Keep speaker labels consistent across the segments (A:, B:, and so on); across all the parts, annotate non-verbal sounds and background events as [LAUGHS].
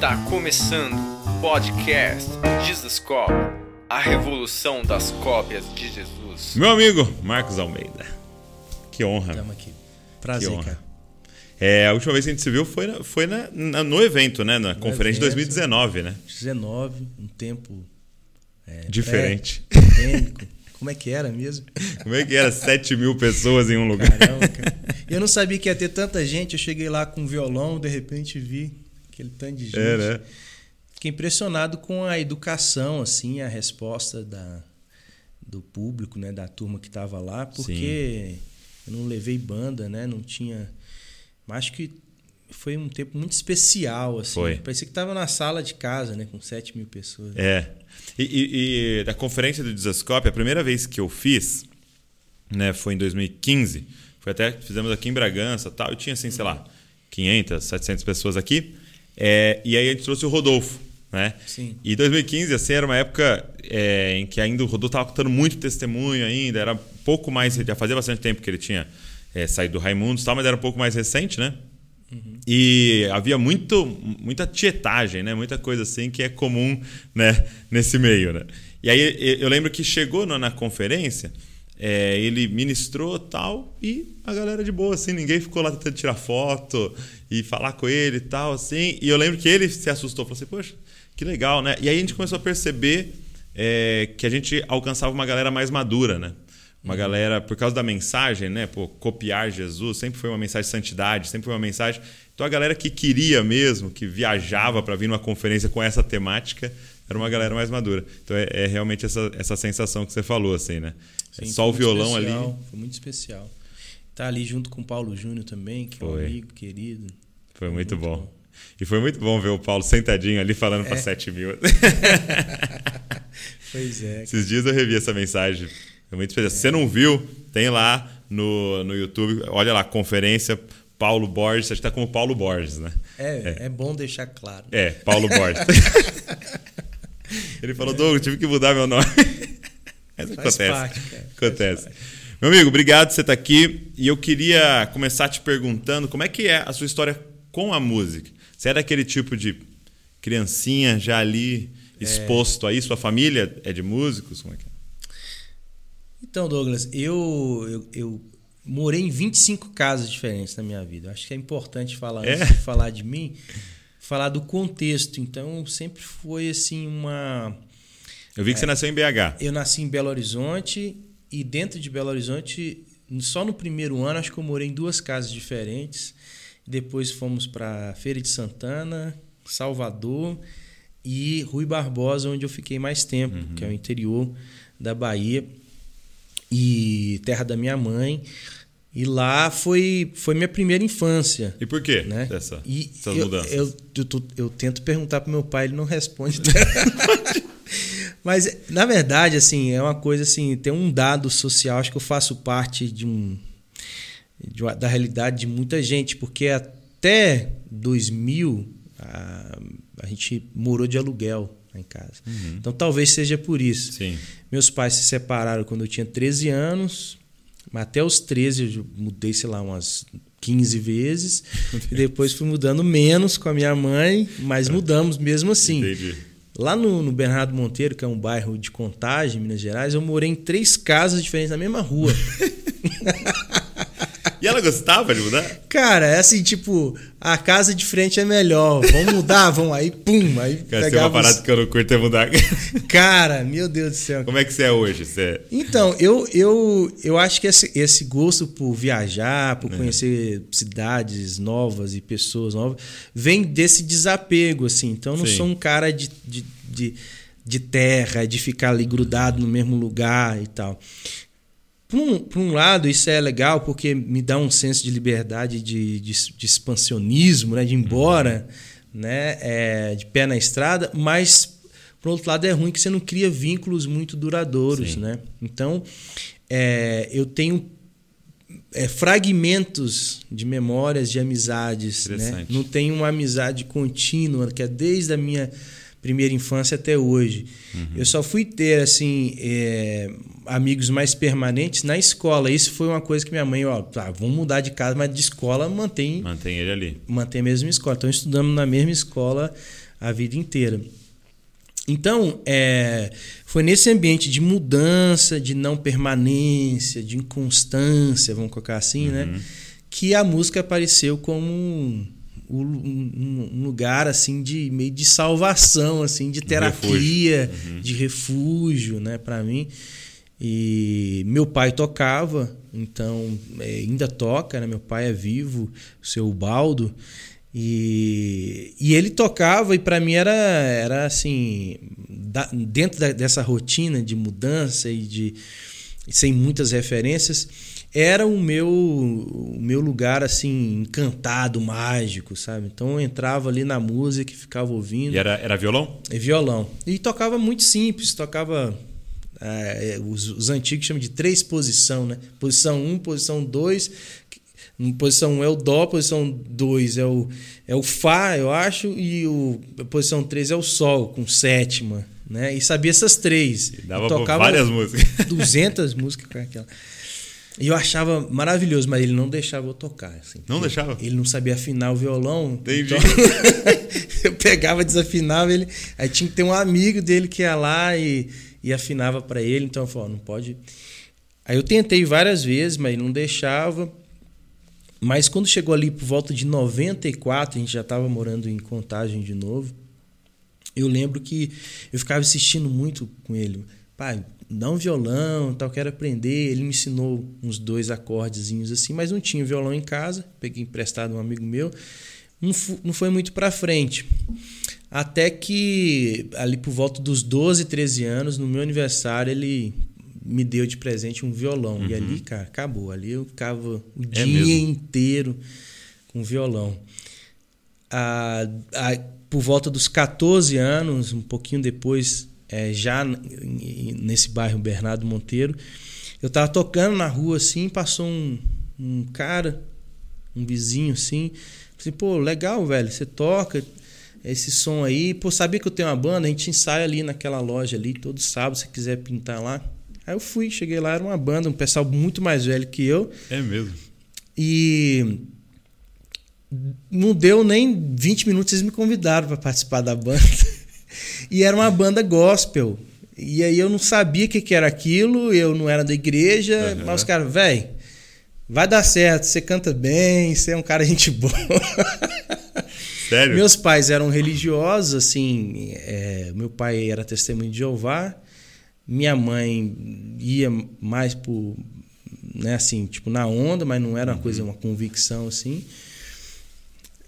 A: Está começando o podcast Jesus Cop, a revolução das cópias de Jesus.
B: Meu amigo Marcos Almeida. Que honra.
C: Estamos aqui. Prazer,
B: Que honra.
C: cara.
B: É, a última vez que a gente se viu foi, na- foi na- na- no evento, né? Na conferência de
C: evento.
B: 2019, né?
C: 19, um tempo é,
B: Diferente.
C: Como é que era mesmo? [LAUGHS]
B: Como é que era 7 mil pessoas em um lugar?
C: Caramba, cara. Eu não sabia que ia ter tanta gente. Eu cheguei lá com um violão, de repente vi aquele tanto de gente.
B: É, né?
C: Fiquei impressionado com a educação, assim, a resposta da, do público, né, da turma que estava lá, porque eu não levei banda, né, não tinha. Mas acho que foi um tempo muito especial, assim.
B: Foi.
C: Parecia que estava na sala de casa, né, com 7 mil pessoas.
B: É. E, e- e da conferência do Desascope, a primeira vez que eu fiz, né, foi em 2015. Foi até fizemos aqui em Bragança, e tal. E tinha assim, sei lá, 500, 700 pessoas aqui. É, e aí a gente trouxe o Rodolfo, né?
C: Sim.
B: E 2015, assim, era uma época é, em que ainda o Rodolfo estava contando muito testemunho ainda, era pouco mais, já fazia bastante tempo que ele tinha é, saído do Raimundos e tal, mas era um pouco mais recente, né? E havia muito, muita tietagem, né? Muita coisa assim que é comum né? nesse meio, né? E aí eu lembro que chegou na, na conferência, é, ele ministrou tal e a galera de boa, assim, ninguém ficou lá tentando tirar foto e falar com ele e tal, assim. E eu lembro que ele se assustou, falou assim, poxa, que legal, né? E aí a gente começou a perceber é, que a gente alcançava uma galera mais madura, né? Uma galera, por causa da mensagem, né? Pô, copiar Jesus sempre foi uma mensagem de santidade, sempre foi uma mensagem. Então a galera que queria mesmo, que viajava para vir numa conferência com essa temática, era uma galera mais madura. Então é, é realmente essa, essa sensação que você falou, assim, né? É
C: Sim,
B: só o
C: foi
B: violão ali.
C: especial, Foi muito especial. Tá ali junto com o Paulo Júnior também, que é um
B: Foi.
C: amigo querido.
B: Foi muito,
C: Muito
B: bom.
C: bom.
B: E foi muito bom ver o Paulo sentadinho ali falando para
C: É.
B: 7 mil. [LAUGHS] [LAUGHS]
C: Pois é.
B: Esses dias eu revi essa mensagem. Foi muito especial. Se você não viu, tem lá no, no YouTube. Olha lá, conferência Paulo Borges. Você está como Paulo Borges, né?
C: É, é bom deixar claro.
B: É, Paulo [LAUGHS] Borges. Ele falou, Douglas, tive que mudar meu nome. [LAUGHS] Mas
C: Faz
B: acontece.
C: parte.
B: Acontece. Meu amigo, obrigado por você estar aqui. E eu queria começar te perguntando como é que é a sua história com a música. Você é daquele tipo de criancinha já ali exposto a isso? Sua família é de músicos? Como é que é?
C: Então, Douglas, eu, eu, eu morei em 25 casas diferentes na minha vida. Acho que é importante falar,
B: É?
C: antes de falar de mim, falar do contexto. Então, sempre foi assim uma.
B: Eu vi que você nasceu em BH.
C: Eu nasci em Belo Horizonte e dentro de Belo Horizonte, só no primeiro ano, acho que eu morei em duas casas diferentes. Depois fomos para Feira de Santana, Salvador e Rui Barbosa, onde eu fiquei mais tempo, que é o interior da Bahia e terra da minha mãe. E lá foi, foi minha primeira infância.
B: E por quê
C: Né?
B: dessa,
C: E
B: essas
C: eu,
B: mudanças?
C: Eu, eu, tô- eu tento perguntar pro meu pai, ele não responde. [LAUGHS] Mas, na verdade, assim, é uma coisa assim, tem um dado social, acho que eu faço parte de um de uma- da realidade de muita gente, porque até 2000 a, a gente morou de aluguel lá em casa. Então talvez seja por isso.
B: Sim.
C: Meus pais se separaram quando eu tinha 13 anos, mas até os 13 eu mudei, sei lá, umas 15 vezes. e depois fui mudando menos com a minha mãe, mas mudamos mesmo assim.
B: Entendi.
C: Lá no, no Bernardo Monteiro, que é um bairro de Contagem, Minas Gerais, eu morei em três casas diferentes na mesma rua. [LAUGHS]
B: E ela gostava de mudar?
C: Cara, é assim, tipo, a casa de frente é melhor. Vamos mudar? Vamos aí, pum. Aí
B: Cara, uma
C: pegava os-
B: parada que eu não curto é mudar.
C: Cara, meu Deus do céu.
B: Como é que você é hoje? Você é-
C: Então, eu, eu, eu acho que esse, esse gosto por viajar,
B: É.
C: por conhecer cidades novas e pessoas novas, vem desse desapego, assim. Então, eu não
B: Sim.
C: sou um cara de, de, de, de terra, de ficar ali grudado no mesmo lugar e tal. Por um, por um lado, isso é legal porque me dá um senso de liberdade, de, de, de expansionismo, né? de ir embora, né? É, de pé na estrada, mas, por outro lado, é ruim que você não cria vínculos muito duradouros.
B: Sim.
C: Né? Então, é, eu tenho é, fragmentos de memórias de amizades. Né? Não tenho uma amizade contínua, que é desde a minha primeira infância até hoje. Uhum. Eu só fui ter assim é, amigos mais permanentes na escola. Isso foi uma coisa que minha mãe, ó, tá, vamos mudar de casa, mas de escola mantém
B: mantém ele ali.
C: Mantém a mesma escola. Então estudamos na mesma escola a vida inteira. Então, é, foi nesse ambiente de mudança, de não permanência, de inconstância, vamos colocar assim, né, uhum. né? Que a música apareceu como um, um, lugar assim de meio de salvação, assim, de terapia, refúgio. Uhum. de refúgio, né, para mim. E meu pai tocava, então é, ainda toca, né? Meu pai é vivo, o seu Baldo. E, e ele tocava e para mim era, era assim, da, dentro da, dessa rotina de mudança e de sem muitas referências, era o meu o meu lugar assim encantado, mágico, sabe? Então eu entrava ali na música e ficava ouvindo.
B: E era, era violão?
C: É violão. E tocava muito simples, tocava é, os, os, antigos chamam de três posição, né? Posição 1, um, posição 2, posição 1 um é o Dó, posição 2 é o, é o Fá, eu acho, e o, a posição 3 é o Sol, com sétima. Né? E sabia essas três.
B: E dava e tocava várias músicas.
C: 200 [LAUGHS] músicas com aquela. E eu achava maravilhoso, mas ele não deixava eu tocar. Assim,
B: não deixava?
C: Ele não sabia afinar o violão.
B: Entendi.
C: Então [LAUGHS] eu pegava, desafinava ele. Aí tinha que ter um amigo dele que ia lá e, e afinava para ele. Então eu falei, não pode. Aí eu tentei várias vezes, mas ele não deixava. Mas quando chegou ali por volta de 94, a gente já estava morando em Contagem de novo. Eu lembro que eu ficava assistindo muito com ele. Pai, dá um violão, tal, quero aprender. Ele me ensinou uns dois acordezinhos assim, mas não tinha violão em casa. Peguei emprestado um amigo meu. Não, não foi muito para frente. Até que ali por volta dos 12, 13 anos, no meu aniversário, ele me deu de presente um violão. Uhum. E ali, cara, acabou. Ali eu ficava o é dia mesmo? inteiro com violão. Ah, ah, por volta dos 14 anos, um pouquinho depois é, já nesse bairro Bernardo Monteiro. Eu tava tocando na rua assim, passou um, um cara, um vizinho assim. Falei, pô, legal, velho, você toca esse som aí. Pô, sabia que eu tenho uma banda? A gente ensaia ali naquela loja ali, todo sábado, se quiser pintar lá. Aí eu fui, cheguei lá, era uma banda, um pessoal muito mais velho que eu.
B: É mesmo.
C: E não deu nem 20 minutos, eles me convidaram para participar da banda. [LAUGHS] E era uma banda gospel. E aí eu não sabia o que, que era aquilo, eu não era da igreja, uhum. mas os caras, velho, vai dar certo, você canta bem, você é um cara [LAUGHS] gente boa.
B: Sério?
C: Meus pais eram religiosos, assim, é, meu pai era testemunho de Jeová, minha mãe ia mais por, né, assim, tipo, na onda, mas não era uma uhum. coisa, uma convicção, assim.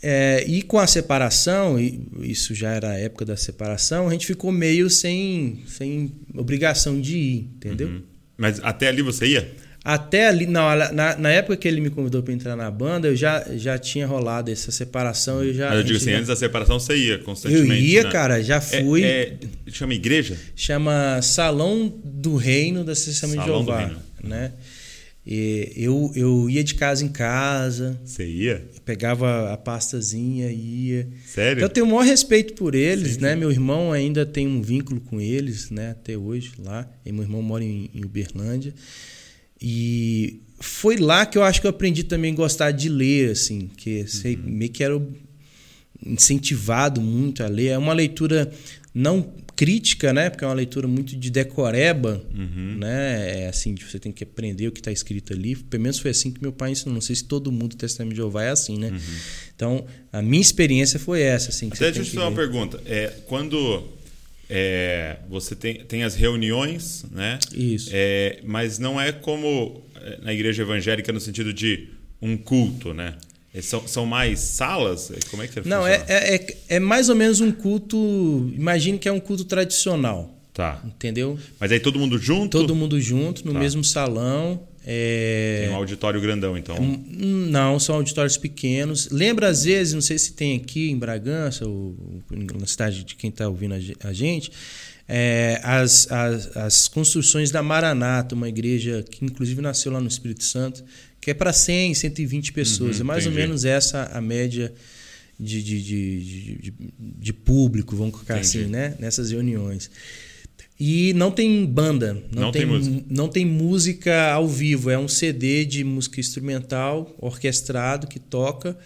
C: É, e com a separação, isso já era a época da separação, a gente ficou meio sem, sem obrigação de ir, entendeu? Uhum.
B: Mas até ali você ia?
C: Até ali, não, na, na época que ele me convidou para entrar na banda, eu já, já tinha rolado essa separação. Eu já,
B: Mas eu digo assim, já... antes da separação você ia constantemente.
C: Eu ia, né? cara, já é, fui.
B: É, é, chama igreja?
C: Chama Salão do Reino da Associação de Jeová. Né? E eu, eu ia de casa em casa.
B: Você ia?
C: Pegava a pastazinha ia.
B: Sério?
C: Então, eu tenho o maior respeito por eles, Sim. né? Meu irmão ainda tem um vínculo com eles, né? Até hoje, lá. E meu irmão mora em, em Uberlândia. E foi lá que eu acho que eu aprendi também a gostar de ler, assim. Que sei, uhum. meio que era incentivado muito a ler. É uma leitura não crítica, né? Porque é uma leitura muito de decoreba, uhum. né? É assim, você tem que aprender o que está escrito ali. Pelo menos foi assim que meu pai ensinou. Não sei se todo mundo do Testamento de Jeová é assim, né? Uhum. Então, a minha experiência foi essa, assim.
B: Até deixa eu te fazer uma pergunta. É, quando é, você tem, tem as reuniões, né?
C: Isso.
B: É, mas não é como é, na igreja evangélica no sentido de um culto, né? É, são, são mais salas? É, como é que você
C: Não, é, é, é, mais ou menos um culto. Imagine que é um culto tradicional.
B: Tá.
C: Entendeu?
B: Mas aí todo mundo junto?
C: Todo mundo junto, no tá. mesmo salão.
B: É... Tem um auditório grandão, então?
C: Não, são auditórios pequenos. Lembra, às vezes, não sei se tem aqui em Bragança, ou na cidade de quem está ouvindo a gente, é, as, as, as construções da Maranata, uma igreja que inclusive nasceu lá no Espírito Santo, que é para 100, 120 pessoas. Uhum, é mais entendi. ou menos essa a média de, de, de, de, de público, vamos colocar
B: Entendi.
C: assim, né? Nessas reuniões. E não tem banda, não,
B: Não tem música.
C: não tem música ao vivo, é um CD de música instrumental, orquestrado, que toca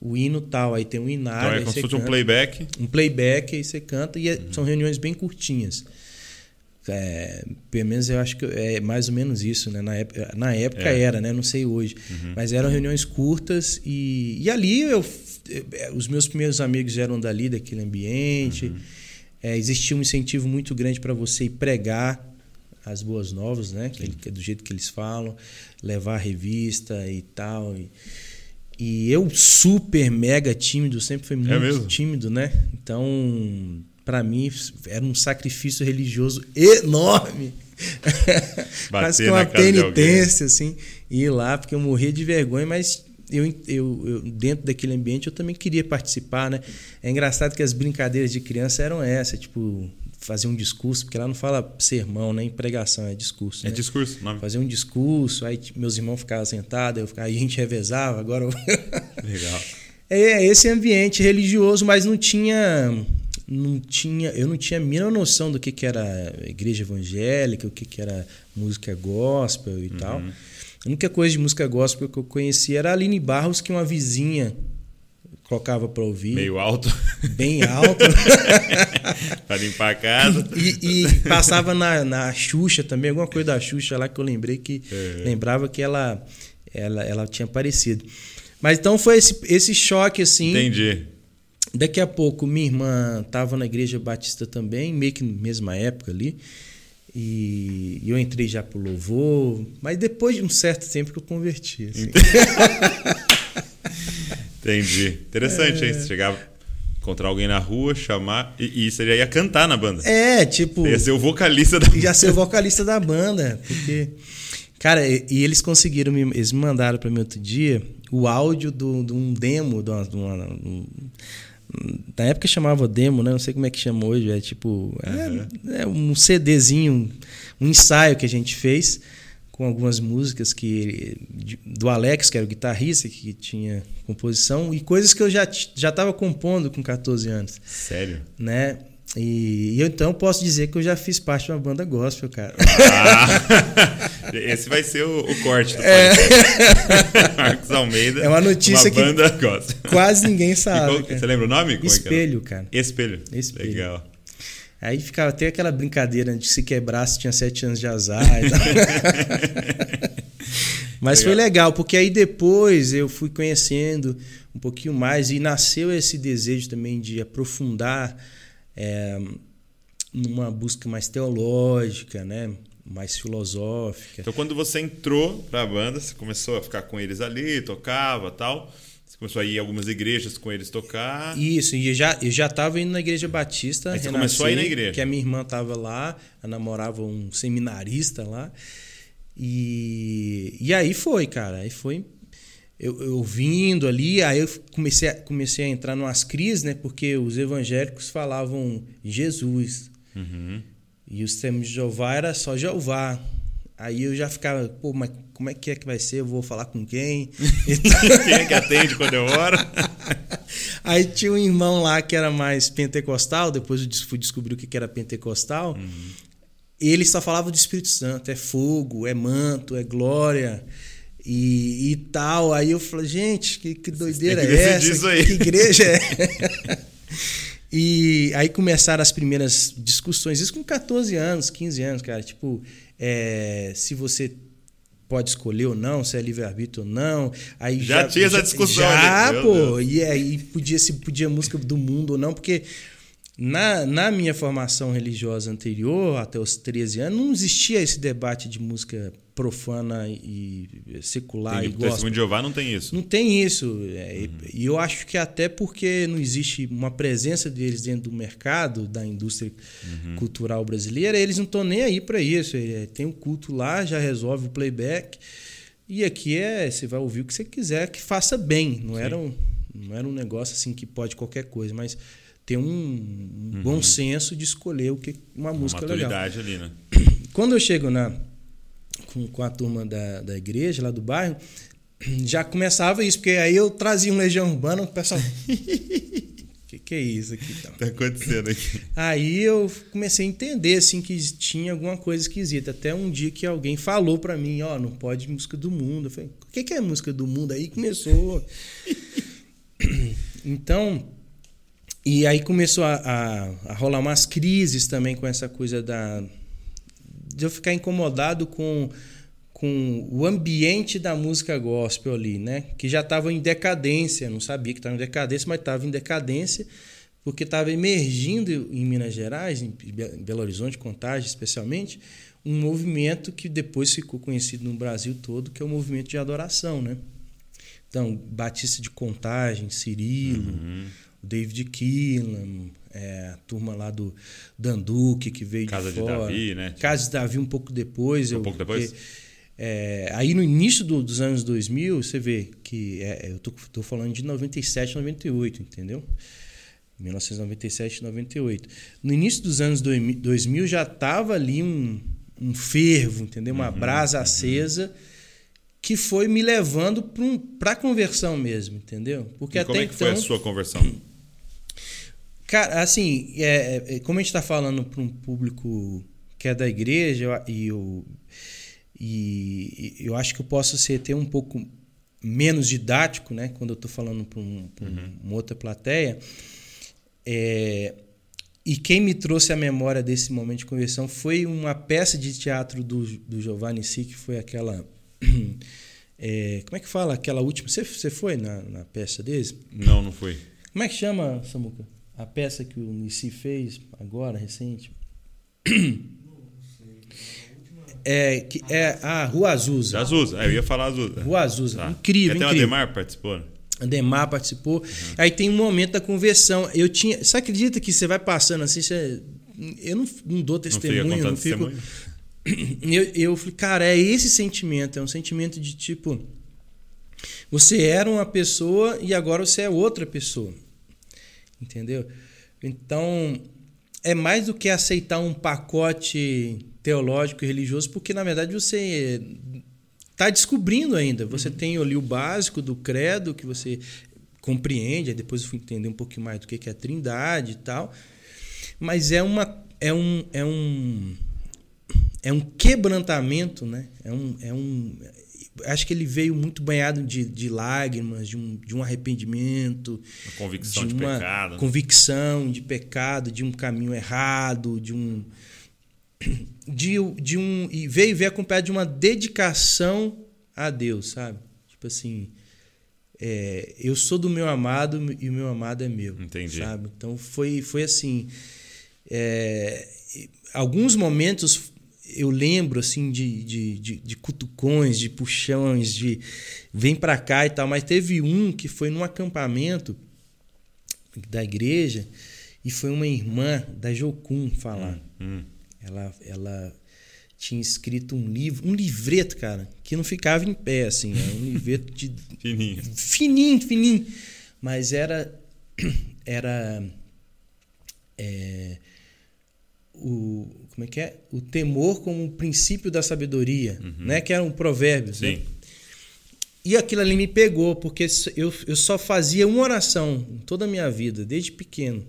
C: o hino tal. Aí tem um
B: Então
C: inário,
B: é
C: aí
B: como se fosse um playback.
C: um playback, aí você canta, e é-
B: Uhum.
C: são reuniões bem curtinhas. É, pelo menos eu acho que é mais ou menos isso, né? Na época, na época
B: É. Uhum.
C: era, né? Não sei hoje. Mas eram reuniões curtas e, e ali eu, eh, os meus primeiros amigos eram dali, daquele ambiente.
B: Uhum.
C: É, existia um incentivo muito grande para você ir pregar as boas novas, né? Que que é do jeito que eles falam, levar a revista e tal. E, e eu, super mega tímido, sempre fui muito
B: É mesmo?
C: tímido, né? Então, para mim, era um sacrifício religioso enorme. [LAUGHS] Quase que uma
B: alguém.
C: penitência, assim, ir lá, porque eu morria de vergonha, mas eu, eu, eu- dentro daquele ambiente eu também queria participar, né? É engraçado que as brincadeiras de criança eram essas, tipo, fazer um discurso, porque lá não fala sermão, nem pregação, é discurso.
B: É
C: né?
B: discurso, nome.
C: Fazer um discurso, aí tipo, meus irmãos ficavam sentados, eu ficava, aí a gente revezava, agora eu...
B: Legal. [LAUGHS]
C: É esse ambiente religioso, mas não tinha, não tinha, eu não tinha a mínima noção do que, que era igreja evangélica, o que, que era música gospel e tal. A única coisa de música gospel que eu conhecia era a Aline Barros, que uma vizinha colocava para ouvir,
B: Meio alto,
C: bem [LAUGHS] alto,
B: pra limpar a casa.
C: e, e passava na, na Xuxa também, alguma coisa da Xuxa lá que eu lembrei que
B: É.
C: lembrava que ela, ela, ela tinha aparecido. Mas então foi esse, esse choque assim.
B: Entendi.
C: Daqui a pouco, minha irmã estava na igreja batista também, meio que na mesma época ali. E eu entrei já pro louvor, mas depois de um certo tempo que eu converti. assim.
B: Entendi. [LAUGHS] Interessante,
C: É.
B: hein? Você chegava, encontrar alguém na rua, chamar. E, e você já ia cantar na banda.
C: É, tipo.
B: Você ia ser o vocalista da
C: já ser o [LAUGHS] vocalista da banda. Porque. Cara, e, e eles conseguiram, me, eles me mandaram para mim outro dia o áudio de um demo, de uma, de uma- um- na época chamava demo, né? Não sei como é que chama hoje. É tipo. É, é um CDzinho, um ensaio que a gente fez com algumas músicas que do Alex, que era o guitarrista, que tinha composição, e coisas que eu já t- já estava compondo com 14 anos
B: Sério?
C: né? E, e eu então posso dizer que eu já fiz parte de uma banda gospel, cara.
B: Ah, esse vai ser o, o corte do podcast. [LAUGHS] Marcos Almeida.
C: É uma notícia
B: uma
C: que-
B: banda gosta.
C: Quase ninguém [LAUGHS] sabe.
B: qual- você lembra o nome? Como é que?
C: Espelho, cara.
B: Espelho.
C: Espelho.
B: Legal.
C: Aí ficava até aquela brincadeira de se quebrasse tinha sete anos de azar. e tal. [LAUGHS] Mas foi legal, porque aí depois eu fui conhecendo um pouquinho mais e nasceu esse desejo também de aprofundar é, numa busca mais teológica, né? mais filosófica.
B: Então, quando você entrou pra banda, você começou a ficar com eles ali, tocava tal. Você começou a ir em algumas igrejas com eles tocar.
C: Isso, e eu já, eu já estava indo na igreja batista.
B: Aí você
C: renascer,
B: começou a ir na igreja.
C: Que a minha irmã estava lá, ela namorava um seminarista lá. E, e aí foi, cara. Aí foi. Eu, eu vindo ali, aí eu comecei a, comecei a entrar numas crises, né? Porque os evangélicos falavam Jesus.
B: Uhum.
C: E os termos de Jeová era só Jeová. Aí eu já ficava, pô, mas como é que é que vai ser? Eu vou falar com quem? [LAUGHS]
B: Quem é que atende quando eu oro? [LAUGHS]
C: Aí tinha um irmão lá que era mais pentecostal, depois eu fui descobrir o que que era pentecostal. Ele só falava do Espírito Santo, é fogo, é manto, é glória e, e tal. Aí eu falei, gente, que, que doideira
B: que
C: é essa?
B: aí.
C: Que igreja é? [LAUGHS] e aí começaram as primeiras discussões, isso com 14 anos, 15 anos, cara. Tipo, é, se você pode escolher ou não, se é livre-arbítrio ou não. Aí
B: Já tinha essa discussão
C: Já,
B: ali,
C: pô. E aí podia se podia música do mundo ou não, porque na, na minha formação religiosa anterior, até os 13 anos, não existia esse debate de música profana e secular
B: Entendi.
C: e
B: o
C: gospel.
B: Testemunho de Jeová não tem isso.
C: Não tem isso. É, E eu acho que até porque não existe uma presença deles dentro do mercado, da indústria cultural brasileira, eles não estão nem aí para isso. É, Tem um culto lá, já resolve o playback. E aqui é, você vai ouvir o que você quiser, que faça bem. Não era um, não era um negócio assim que pode qualquer coisa, mas ter um, um bom senso de escolher o que uma,
B: Uma
C: música legal.
B: maturidade ali, né? [CLEARS THROAT]
C: Quando eu chego na, com, com a turma da, da igreja, lá do bairro, [CLEARS THROAT] já começava isso, porque aí eu trazia um Legião Urbana, o pessoal. [LAUGHS] que que é isso aqui então?
B: Tá acontecendo aqui. [LAUGHS]
C: Aí eu comecei a entender assim que tinha alguma coisa esquisita. Até um dia que alguém falou para mim, ó, oh, não pode música do mundo. Eu falei, o que, que é música do mundo? Aí começou. [LAUGHS] então, e aí começou a, a, a, rolar umas crises também com essa coisa da de eu ficar incomodado com com o ambiente da música gospel ali, né? Que já estava em decadência, não sabia que estava em decadência, mas estava em decadência porque estava emergindo em Minas Gerais, em Belo Horizonte, Contagem especialmente, um movimento que depois ficou conhecido no Brasil todo, que é o movimento de adoração, né? Então, Batista de Contagem, Cirilo, uhum. David Keelan, é, a turma lá do Danduque, que veio
B: Casa
C: de fora.
B: Casa de Davi, né?
C: Casa de Davi um pouco depois.
B: Um
C: eu,
B: pouco depois?
C: Porque, é, aí no início do, dos anos 2000, você vê que é, eu tô, tô falando de 97, 98, entendeu? 1997, 98. No início dos anos 2000 já tava ali um, um fervo, entendeu? Uma uhum, brasa uhum. acesa que foi me levando para um, a conversão mesmo, entendeu?
B: Porque e até como é que então, foi a então sua conversão?
C: Cara, assim, é, é, como a gente está falando para um público que é da igreja e eu, e eu acho que eu posso ser até um pouco menos didático, né? Quando eu estou falando para um, uhum. uma outra plateia. É, e quem me trouxe a memória desse momento de conversão foi uma peça de teatro do, do Giovanni Si, que foi aquela. [CLEARS THROAT] É, como é que fala? Aquela última. Você, você foi na, na peça desse?
B: Não, não fui.
C: Como é que chama, Samuca? A peça que o Nissi fez agora, recente? É, que é a Rua Azusa.
B: Azusa, é, eu ia falar Azusa.
C: Rua Azusa. Tá. Incrível, Até incrível.
B: o Ademar participou, né?
C: Ademar participou. Uhum. Aí tem um momento da conversão. Eu tinha. Você acredita que você vai passando assim? Você, eu não, não dou testemunho, não, não fico. Testemunho. Eu, eu falei, cara, é esse sentimento. É um sentimento de tipo. Você era uma pessoa e agora você é outra pessoa. Entendeu? Então, é mais do que aceitar um pacote teológico e religioso, porque na verdade você está descobrindo ainda. Você uhum. tem ali o básico do credo que você compreende, aí depois eu fui entender um pouquinho mais do que é a Trindade e tal. Mas é uma é um é um é um quebrantamento, né? É um, é um acho que ele veio muito banhado de, de lágrimas, de um, de um arrependimento,
B: uma convicção de, uma de pecado, né?
C: convicção de pecado, de um caminho errado, de um de, de um e veio ver acompanhado de uma dedicação a Deus, sabe? Tipo assim, é, eu sou do meu amado e o meu amado é meu,
B: Entendi.
C: sabe? Então foi foi assim, é, alguns momentos eu lembro assim de, de, de, de, cutucões, de puxões, de vem para cá e tal, mas teve um que foi num acampamento da igreja e foi uma irmã da Jocum falar. Hum, hum. Ela, ela tinha escrito um livro, um livreto, cara, que não ficava em pé, assim, era um livreto de. [LAUGHS]
B: fininho.
C: Fininho, fininho. Mas era. [CLEARS THROAT] Era. É, o, como é que é? O temor como um princípio da sabedoria, uhum. né? Que era um provérbio. Sim. Né? E aquilo ali me pegou, porque eu, eu só fazia uma oração toda a minha vida, desde pequeno.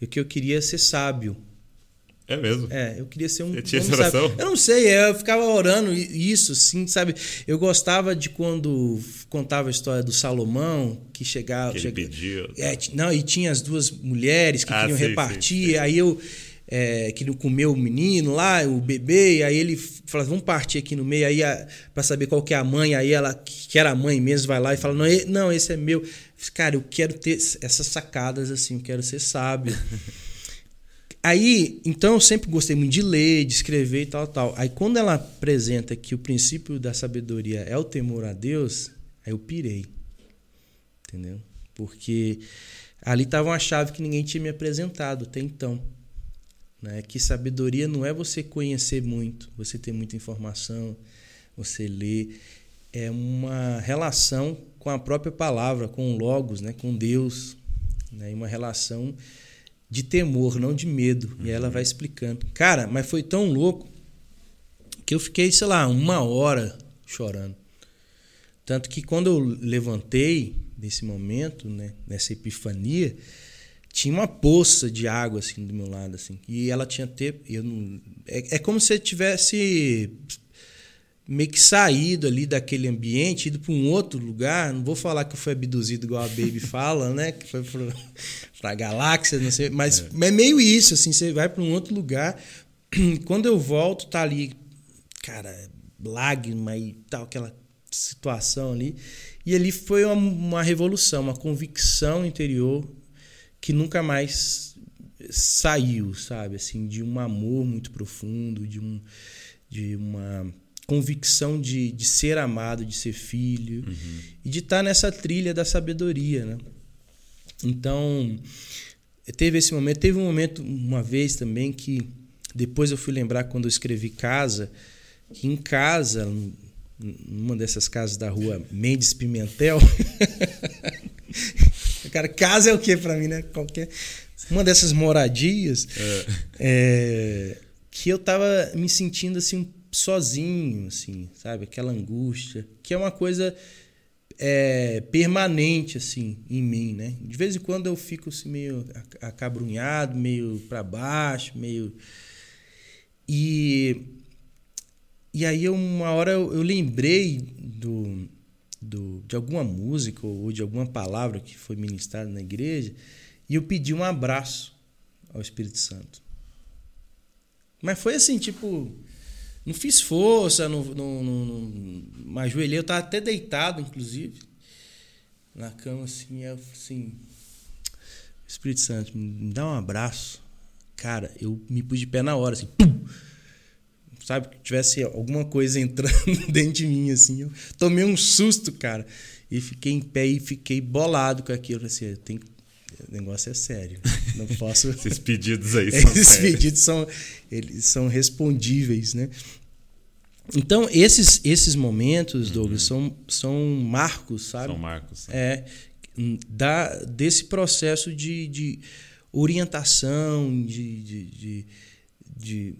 C: O que eu queria ser sábio.
B: É mesmo?
C: É, eu queria ser um.
B: Você tinha essa oração?
C: Eu não sei, eu ficava orando isso, assim, sabe? Eu gostava de quando contava a história do Salomão, que chegava.
B: Que ele
C: chega,
B: pediu.
C: É, não, e tinha as duas mulheres que ah, queriam sei, repartir, sei, sei. aí eu. É, que comeu o menino lá, o bebê, e aí ele fala, vamos partir aqui no meio, aí para saber qual que é a mãe, aí ela, que era a mãe mesmo, vai lá e fala, não, não esse é meu. Cara, eu quero ter essas sacadas assim, eu quero ser sábio. [LAUGHS] Aí, então eu sempre gostei muito de ler, de escrever e tal, tal. Aí quando ela apresenta que o princípio da sabedoria é o temor a Deus, aí eu pirei. Entendeu? Porque ali estava uma chave que ninguém tinha me apresentado até então. Né? Que sabedoria não é você conhecer muito, você ter muita informação, você ler. É uma relação com a própria palavra, com o Logos, né? com Deus. Né? Uma relação de temor, não de medo. Uhum. E ela vai explicando. Cara, mas foi tão louco que eu fiquei, sei lá, uma hora chorando. Tanto que quando eu levantei nesse momento, né, nessa epifania, tinha uma poça de água assim do meu lado assim e ela tinha ter eu não, é, é como se tivesse meio que saído ali daquele ambiente ido para um outro lugar não vou falar que foi abduzido igual a Baby [LAUGHS] fala né que foi para [LAUGHS] a galáxia não sei mas é. é meio isso assim você vai para um outro lugar [CLEARS THROAT] quando eu volto tá ali cara lágrima e tal aquela situação ali e ali foi uma, uma revolução uma convicção interior que nunca mais saiu, sabe? Assim, de um amor muito profundo, de, um, de uma convicção de, de ser amado, de ser filho uhum. e de estar nessa trilha da sabedoria, né? Então, teve esse momento. Teve um momento, uma vez também, que depois eu fui lembrar quando eu escrevi Casa, que em casa, numa dessas casas da rua Mendes Pimentel, [LAUGHS] Cara, casa é o que para mim, né? Qualquer uma dessas moradias é. É, que eu tava me sentindo assim sozinho, assim, sabe? Aquela angústia, que é uma coisa é, permanente assim em mim, né? De vez em quando eu fico assim, meio acabrunhado, meio para baixo, meio e e aí uma hora eu, eu lembrei do do, de alguma música ou de alguma palavra que foi ministrada na igreja e eu pedi um abraço ao Espírito Santo. Mas foi assim, tipo, não fiz força, não, não, não, não ajoelhei, eu estava até deitado, inclusive, na cama, assim, eu assim, Espírito Santo, me dá um abraço. Cara, eu me pus de pé na hora, assim, pum! Sabe? Que tivesse alguma coisa entrando [LAUGHS] dentro de mim, assim. Eu tomei um susto, cara. E fiquei em pé e fiquei bolado com aquilo. Assim, tem, o negócio é sério. Não posso. [LAUGHS]
B: Esses pedidos aí [LAUGHS] são
C: Esses sérios. pedidos são, eles são respondíveis, né? Então, esses, esses momentos, Douglas, uhum. são, são marcos, sabe?
B: São marcos. Sim.
C: É, da, desse processo de, de orientação, de, de, de, de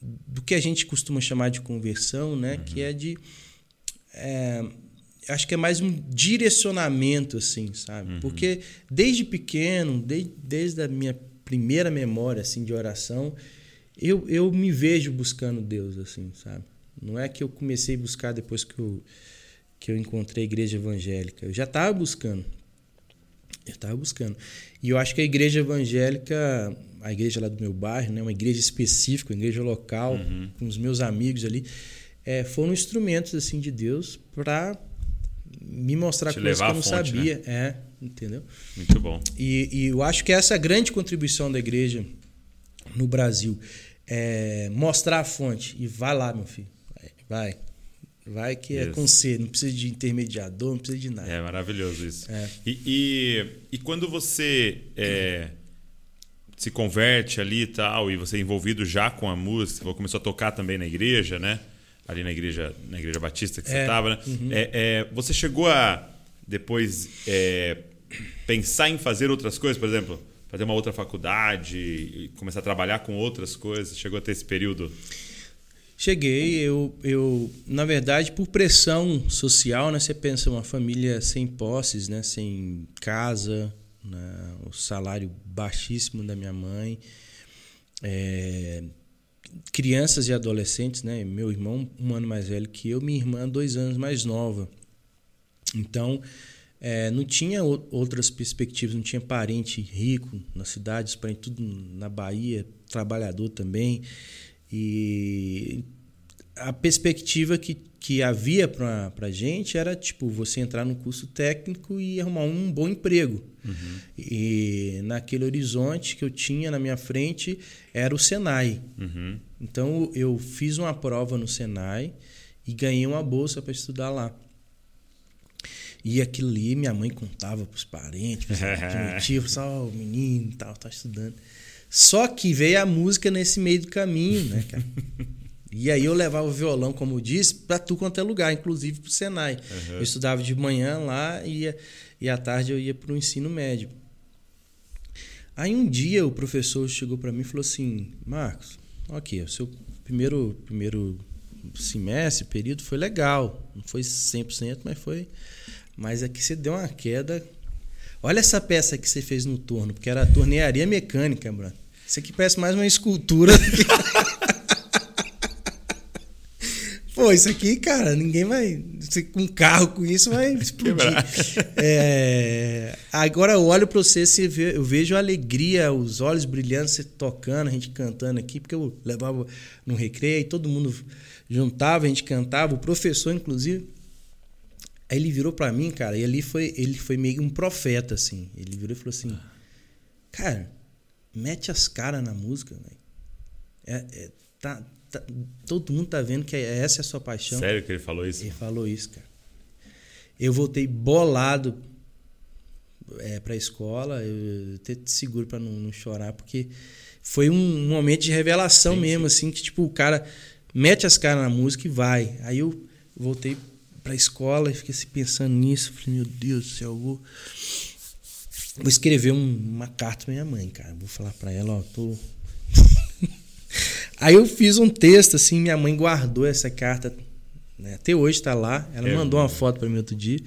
C: do que a gente costuma chamar de conversão, né? Uhum. Que é de. É, acho que é mais um direcionamento, assim, sabe? Uhum. Porque desde pequeno, desde, desde a minha primeira memória, assim, de oração, eu, eu me vejo buscando Deus, assim, sabe? Não é que eu comecei a buscar depois que eu, que eu encontrei a igreja evangélica. Eu já estava buscando. Eu estava buscando. E eu acho que a igreja evangélica a igreja lá do meu bairro, né, uma igreja específica, uma igreja local, uhum. com os meus amigos ali, é, foram instrumentos assim de Deus para me mostrar Te coisas que eu não fonte, sabia. Né? É, entendeu?
B: Muito bom.
C: E, e, eu acho que essa é a grande contribuição da igreja no Brasil. É mostrar a fonte. E vai lá, meu filho. Vai. Vai que é isso. é com você, não precisa de intermediador, não precisa de nada.
B: É maravilhoso isso. É. E, e, e, quando você é, se converte ali e tal, e você é envolvido já com a música, você começou a tocar também na igreja, né? Ali na igreja, na igreja batista que é. você estava, né? Uhum. É, é, você chegou a depois é, pensar em fazer outras coisas, por exemplo, fazer uma outra faculdade, começar a trabalhar com outras coisas? Chegou a ter esse período?
C: Cheguei, eu, eu na verdade, por pressão social, né? Você pensa uma família sem posses, né? Sem casa, né? o salário baixíssimo da minha mãe, é, crianças e adolescentes, né? Meu irmão um ano mais velho que eu, minha irmã dois anos mais nova. Então é, não tinha outras perspectivas, não tinha parente rico na cidade, parente tudo na Bahia, trabalhador também. E a perspectiva que, que havia para a gente era tipo você entrar no curso técnico e arrumar um bom emprego. Uhum. E naquele horizonte que eu tinha na minha frente era o Senai. Uhum. Então eu fiz uma prova no Senai e ganhei uma bolsa para estudar lá. E aquilo ali, minha mãe contava para os parentes, para os [LAUGHS] tios, só o menino tal, tá estudando. Só que veio a música nesse meio do caminho, né, cara? [LAUGHS] E aí eu levava o violão, como eu disse, para tu quanto é lugar, inclusive para o Senai. Uhum. Eu estudava de manhã lá e, ia, e à tarde eu ia para o ensino médio. Aí um dia o professor chegou para mim e falou assim: Marcos, ok, o seu primeiro, primeiro semestre, período, foi legal. Não foi 100%, mas foi. Mas aqui você deu uma queda. Olha essa peça que você fez no torno, porque era tornearia mecânica, Bruno. Isso aqui parece mais uma escultura. [LAUGHS] Pô, isso aqui, cara, ninguém vai. Com um carro com isso vai explodir. [LAUGHS] É, agora eu olho pra você, você vê, eu vejo a alegria, os olhos brilhando, você tocando, a gente cantando aqui, porque eu levava no recreio, todo mundo juntava, a gente cantava, o professor, inclusive. Aí ele virou para mim, cara, e ali foi, ele foi meio um profeta, assim. Ele virou e falou assim: Cara, mete as caras na música, velho. É, é, tá, tá- todo mundo tá vendo que essa é a sua paixão.
B: Sério que ele falou isso?
C: Ele falou isso, cara. Eu voltei bolado é, pra escola, eu até te seguro pra não, não chorar, porque foi um momento de revelação
B: Sim,
C: mesmo, assim, que tipo, o cara mete as caras na música e vai. Aí eu voltei pra escola e fiquei assim, pensando nisso, falei, meu Deus do céu, eu vou. Vou escrever um- uma carta pra minha mãe, cara. Vou falar pra ela, ó, tô. [LAUGHS] Aí eu fiz um texto, assim, minha mãe guardou essa carta, né? até hoje tá lá. Ela
B: É,
C: mandou uma foto para mim outro dia.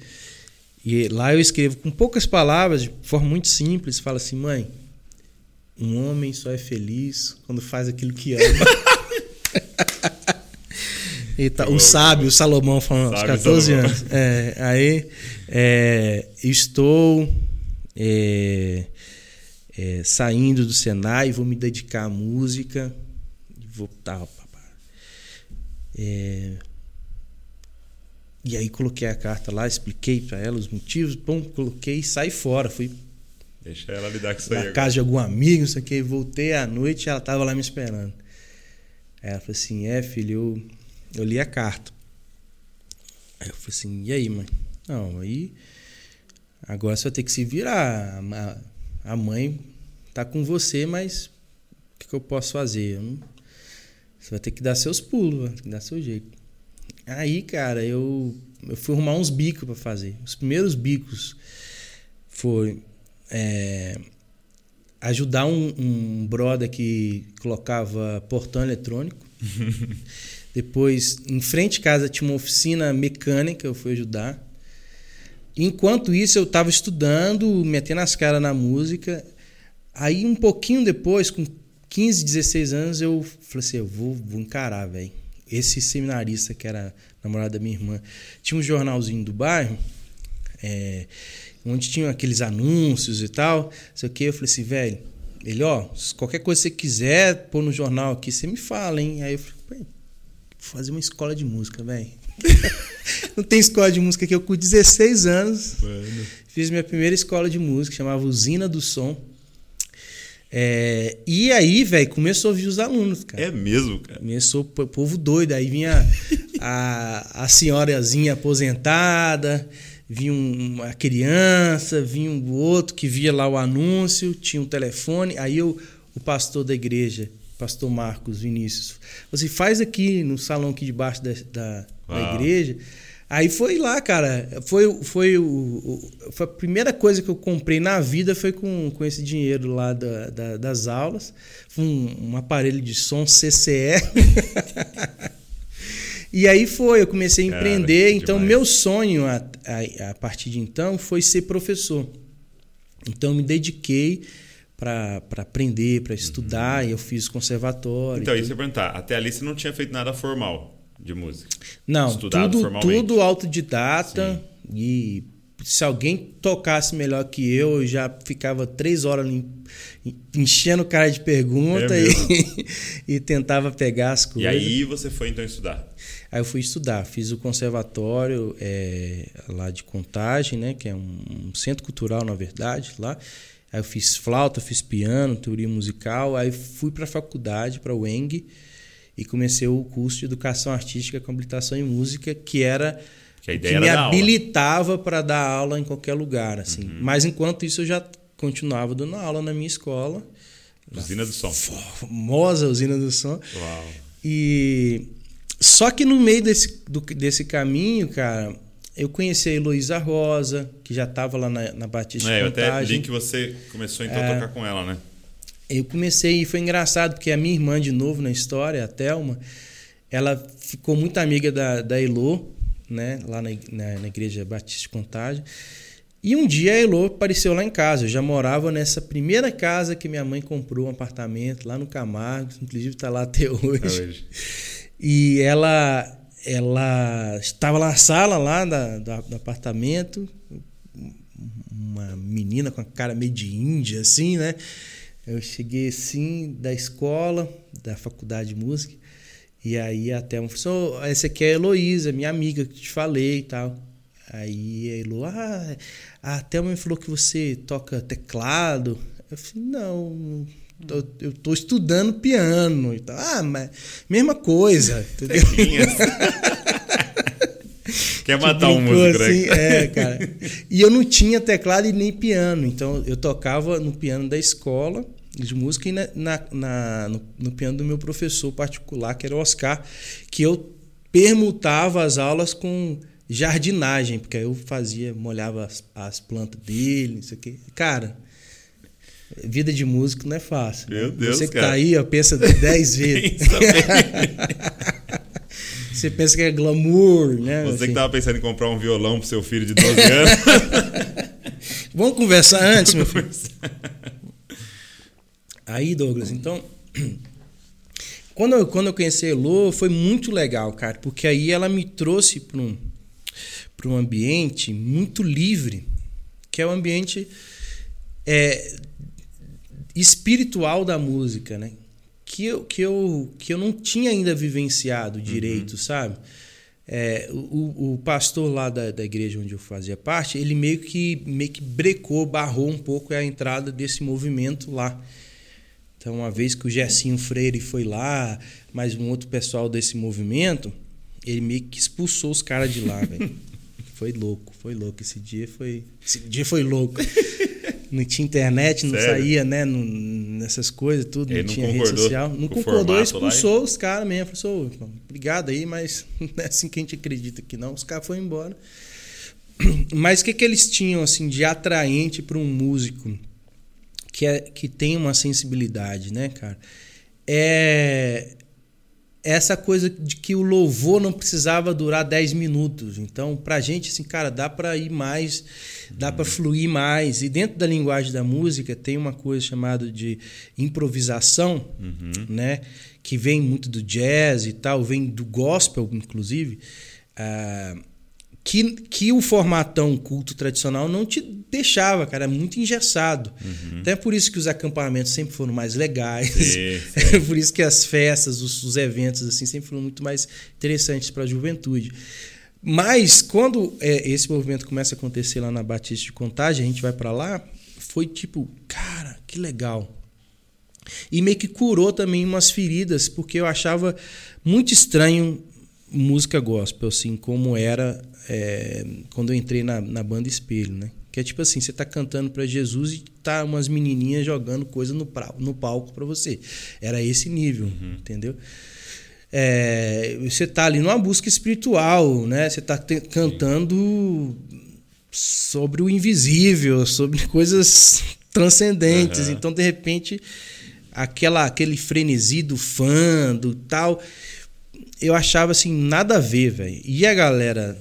C: E lá eu escrevo com poucas palavras, de forma muito simples, fala assim, mãe, um homem só é feliz quando faz aquilo que ama. [LAUGHS] E tá- o sábio, o Salomão falando aos
B: Sábio
C: 14
B: Salomão.
C: anos. É, aí é, estou é, é, saindo do Senai, vou me dedicar à música. Vou tá. É, e aí coloquei a carta lá, expliquei para ela os motivos, bom, coloquei e saí fora. Fui
B: Deixa ela lidar com isso aí.
C: na
B: agora.
C: casa de algum amigo, não sei o que, voltei à noite e ela tava lá me esperando. Aí ela falou assim: É, filho, eu, eu li a carta. Aí eu falei assim: E aí, mãe? Não, aí. Agora você vai ter que se virar. A, mãe tá com você, mas o que, que eu posso fazer? Eu não- você vai ter que dar seus pulos, vai ter que dar seu jeito. Aí, cara, eu, eu fui arrumar uns bicos pra fazer. Os primeiros bicos foi é, ajudar um, um brother que colocava portão eletrônico. [LAUGHS] Depois, em frente de casa, tinha uma oficina mecânica, eu fui ajudar. Enquanto isso, eu estava estudando, metendo as caras na música. Aí, um pouquinho depois, com 15, 16 anos, eu falei assim: eu vou, vou encarar, velho. Esse seminarista, que era namorado da minha irmã, tinha um jornalzinho do bairro, é, onde tinham aqueles anúncios e tal. Sei o que. Eu falei assim, velho, ele, ó, qualquer coisa que você quiser pôr no jornal aqui, você me fala, hein? Aí eu falei, "Pô, vou fazer uma escola de música, velho. [LAUGHS] [LAUGHS] Não tem escola de música aqui. Eu, com 16 anos,
B: Mano.
C: fiz minha primeira escola de música, chamava Usina do Som. É, e aí, velho, começou a vir os alunos, cara.
B: É mesmo, cara.
C: Começou o po- povo doido. Aí vinha a, [LAUGHS] a senhorazinha aposentada, vinha um- uma criança, vinha um outro que via lá o anúncio, tinha um telefone. Aí eu, o pastor da igreja, pastor Marcos Vinícius, você faz aqui no salão aqui debaixo da, da, da igreja. Aí foi lá, cara. Foi, foi, o, o- foi a primeira coisa que eu comprei na vida foi com, com esse dinheiro lá da, da- das aulas. Foi um, um aparelho de som CCE. [LAUGHS] e aí foi, eu comecei a
B: Cara,
C: empreender. então,
B: demais.
C: meu sonho a, a, a partir de então foi ser professor. Então, eu me dediquei para aprender, para estudar. E eu fiz conservatório.
B: Então, isso eu ia perguntar. Até ali você não tinha feito nada formal de música.
C: Não,
B: estudado
C: tudo,
B: formalmente.
C: tudo autodidata. E se alguém tocasse melhor que eu, eu já ficava três horas enchendo o cara de pergunta
B: É
C: e, [LAUGHS] e tentava pegar as
B: E
C: coisas.
B: aí você foi então estudar.
C: Aí eu fui estudar, fiz o conservatório é, lá de Contagem, né, que é um, um centro cultural, na verdade, lá. Aí eu fiz flauta, fiz piano, teoria musical, aí fui para a faculdade, para o ENG, e comecei o curso de Educação Artística com habilitação em música, que era
B: Que
C: que me habilitava para dar aula em qualquer lugar, assim.
B: Uhum.
C: Mas enquanto isso eu já continuava dando aula na minha escola,
B: Usina do som.
C: famosa usina do som.
B: Uau.
C: E só que no meio desse, do- desse caminho, cara, eu conheci a Heloísa Rosa, que já estava lá na, na Batista
B: É, eu até li que você começou então
C: É.
B: a tocar com ela, né?
C: Eu comecei e foi engraçado, porque a minha irmã, de novo na história, a Thelma, ela ficou muito amiga da, da Elô, né? Lá na, na, na Igreja Batista de Contagem. E um dia a Elô apareceu lá em casa. Eu já morava nessa primeira casa que minha mãe comprou um apartamento lá no Camargo, inclusive está lá até hoje. Até hoje. E ela ela estava na sala lá da, da, do apartamento, uma menina com a cara meio de índia, assim, né? Eu cheguei assim da escola, da faculdade de música, e aí até um professor, essa aqui é a Heloísa, minha amiga que te falei e tal. Aí a Elo, ah, a Thelma me falou que você toca teclado. Eu falei, não, eu, eu tô estudando piano e tal. Ah, mas mesma coisa, [LAUGHS] entendeu? [LAUGHS]
B: Quer matar um músico, né? assim,
C: É, cara. E eu não tinha teclado e nem piano. Então eu tocava no piano da escola de música e na, na, na no, no, piano do meu professor particular, que era o Oscar, que eu permutava as aulas com jardinagem, porque aí eu fazia, molhava as, as plantas dele, isso aqui. Cara, vida de músico não é fácil.
B: Meu né? Deus,
C: Você que
B: cara.
C: tá aí, ó, pensa dez [LAUGHS] vezes. [LAUGHS] Você pensa que é glamour, né?
B: Você assim. que tava pensando em comprar um violão pro seu filho de 12 anos. [LAUGHS]
C: Vamos conversar antes, meu filho. Aí, Douglas, então. Quando eu, quando eu conheci a Elô, foi muito legal, cara, porque aí ela me trouxe para um, um ambiente muito livre, que é o ambiente é, espiritual da música, né? Que eu, que, eu, que eu não tinha ainda vivenciado direito, uhum. sabe? É, o, o pastor lá da, da igreja onde eu fazia parte, ele meio que, meio que brecou, barrou um pouco a entrada desse movimento lá. Então, uma vez que o Gessinho Freire foi lá, mais um outro pessoal desse movimento, ele meio que expulsou os caras de lá, velho. [LAUGHS] Foi louco, foi louco. Esse dia foi. Esse dia foi louco. [LAUGHS] não tinha internet, não Sério? saía, né? Não, nessas coisas, tudo,
B: Ele
C: não, tinha rede social. Não concordou, expulsou os caras mesmo. Falou, assim, obrigado aí, mas [LAUGHS] não é assim que a gente acredita que não. Os caras foram embora. [CLEARS THROAT] Mas o que, que eles tinham assim de atraente para um músico que, é, que tem uma sensibilidade, né, cara? É essa coisa de que o louvor não precisava durar 10 minutos. Então, pra gente, assim, cara, dá para ir mais, dá uhum. para fluir mais. E dentro da linguagem da música tem uma coisa chamada de improvisação, uhum. né? Que vem muito do jazz e tal, vem do gospel, inclusive. Uh, que, que o formatão culto tradicional não te deixava, cara, é muito engessado. Uhum. Então é por isso que os acampamentos sempre foram mais legais. Sim, [LAUGHS] sim. É por isso que as festas, os, os, eventos assim sempre foram muito mais interessantes para a juventude. Mas quando é, esse movimento começa a acontecer lá na Batista de Contagem, a gente vai para lá, foi tipo, cara, que legal. E meio que curou também umas feridas, porque eu achava muito estranho música gospel, assim, como era é, quando eu entrei na, na banda Espelho, né? Que é tipo assim, você tá cantando para Jesus e tá umas menininhas jogando coisa no, no palco para você. Era esse nível, uhum. entendeu? É, você tá ali numa busca espiritual, né? Você tá te, cantando sobre o invisível, sobre [LAUGHS] coisas transcendentes. Uhum. Então, de repente, aquela aquele frenesi do fã, do tal, eu achava assim nada a ver, velho. E a galera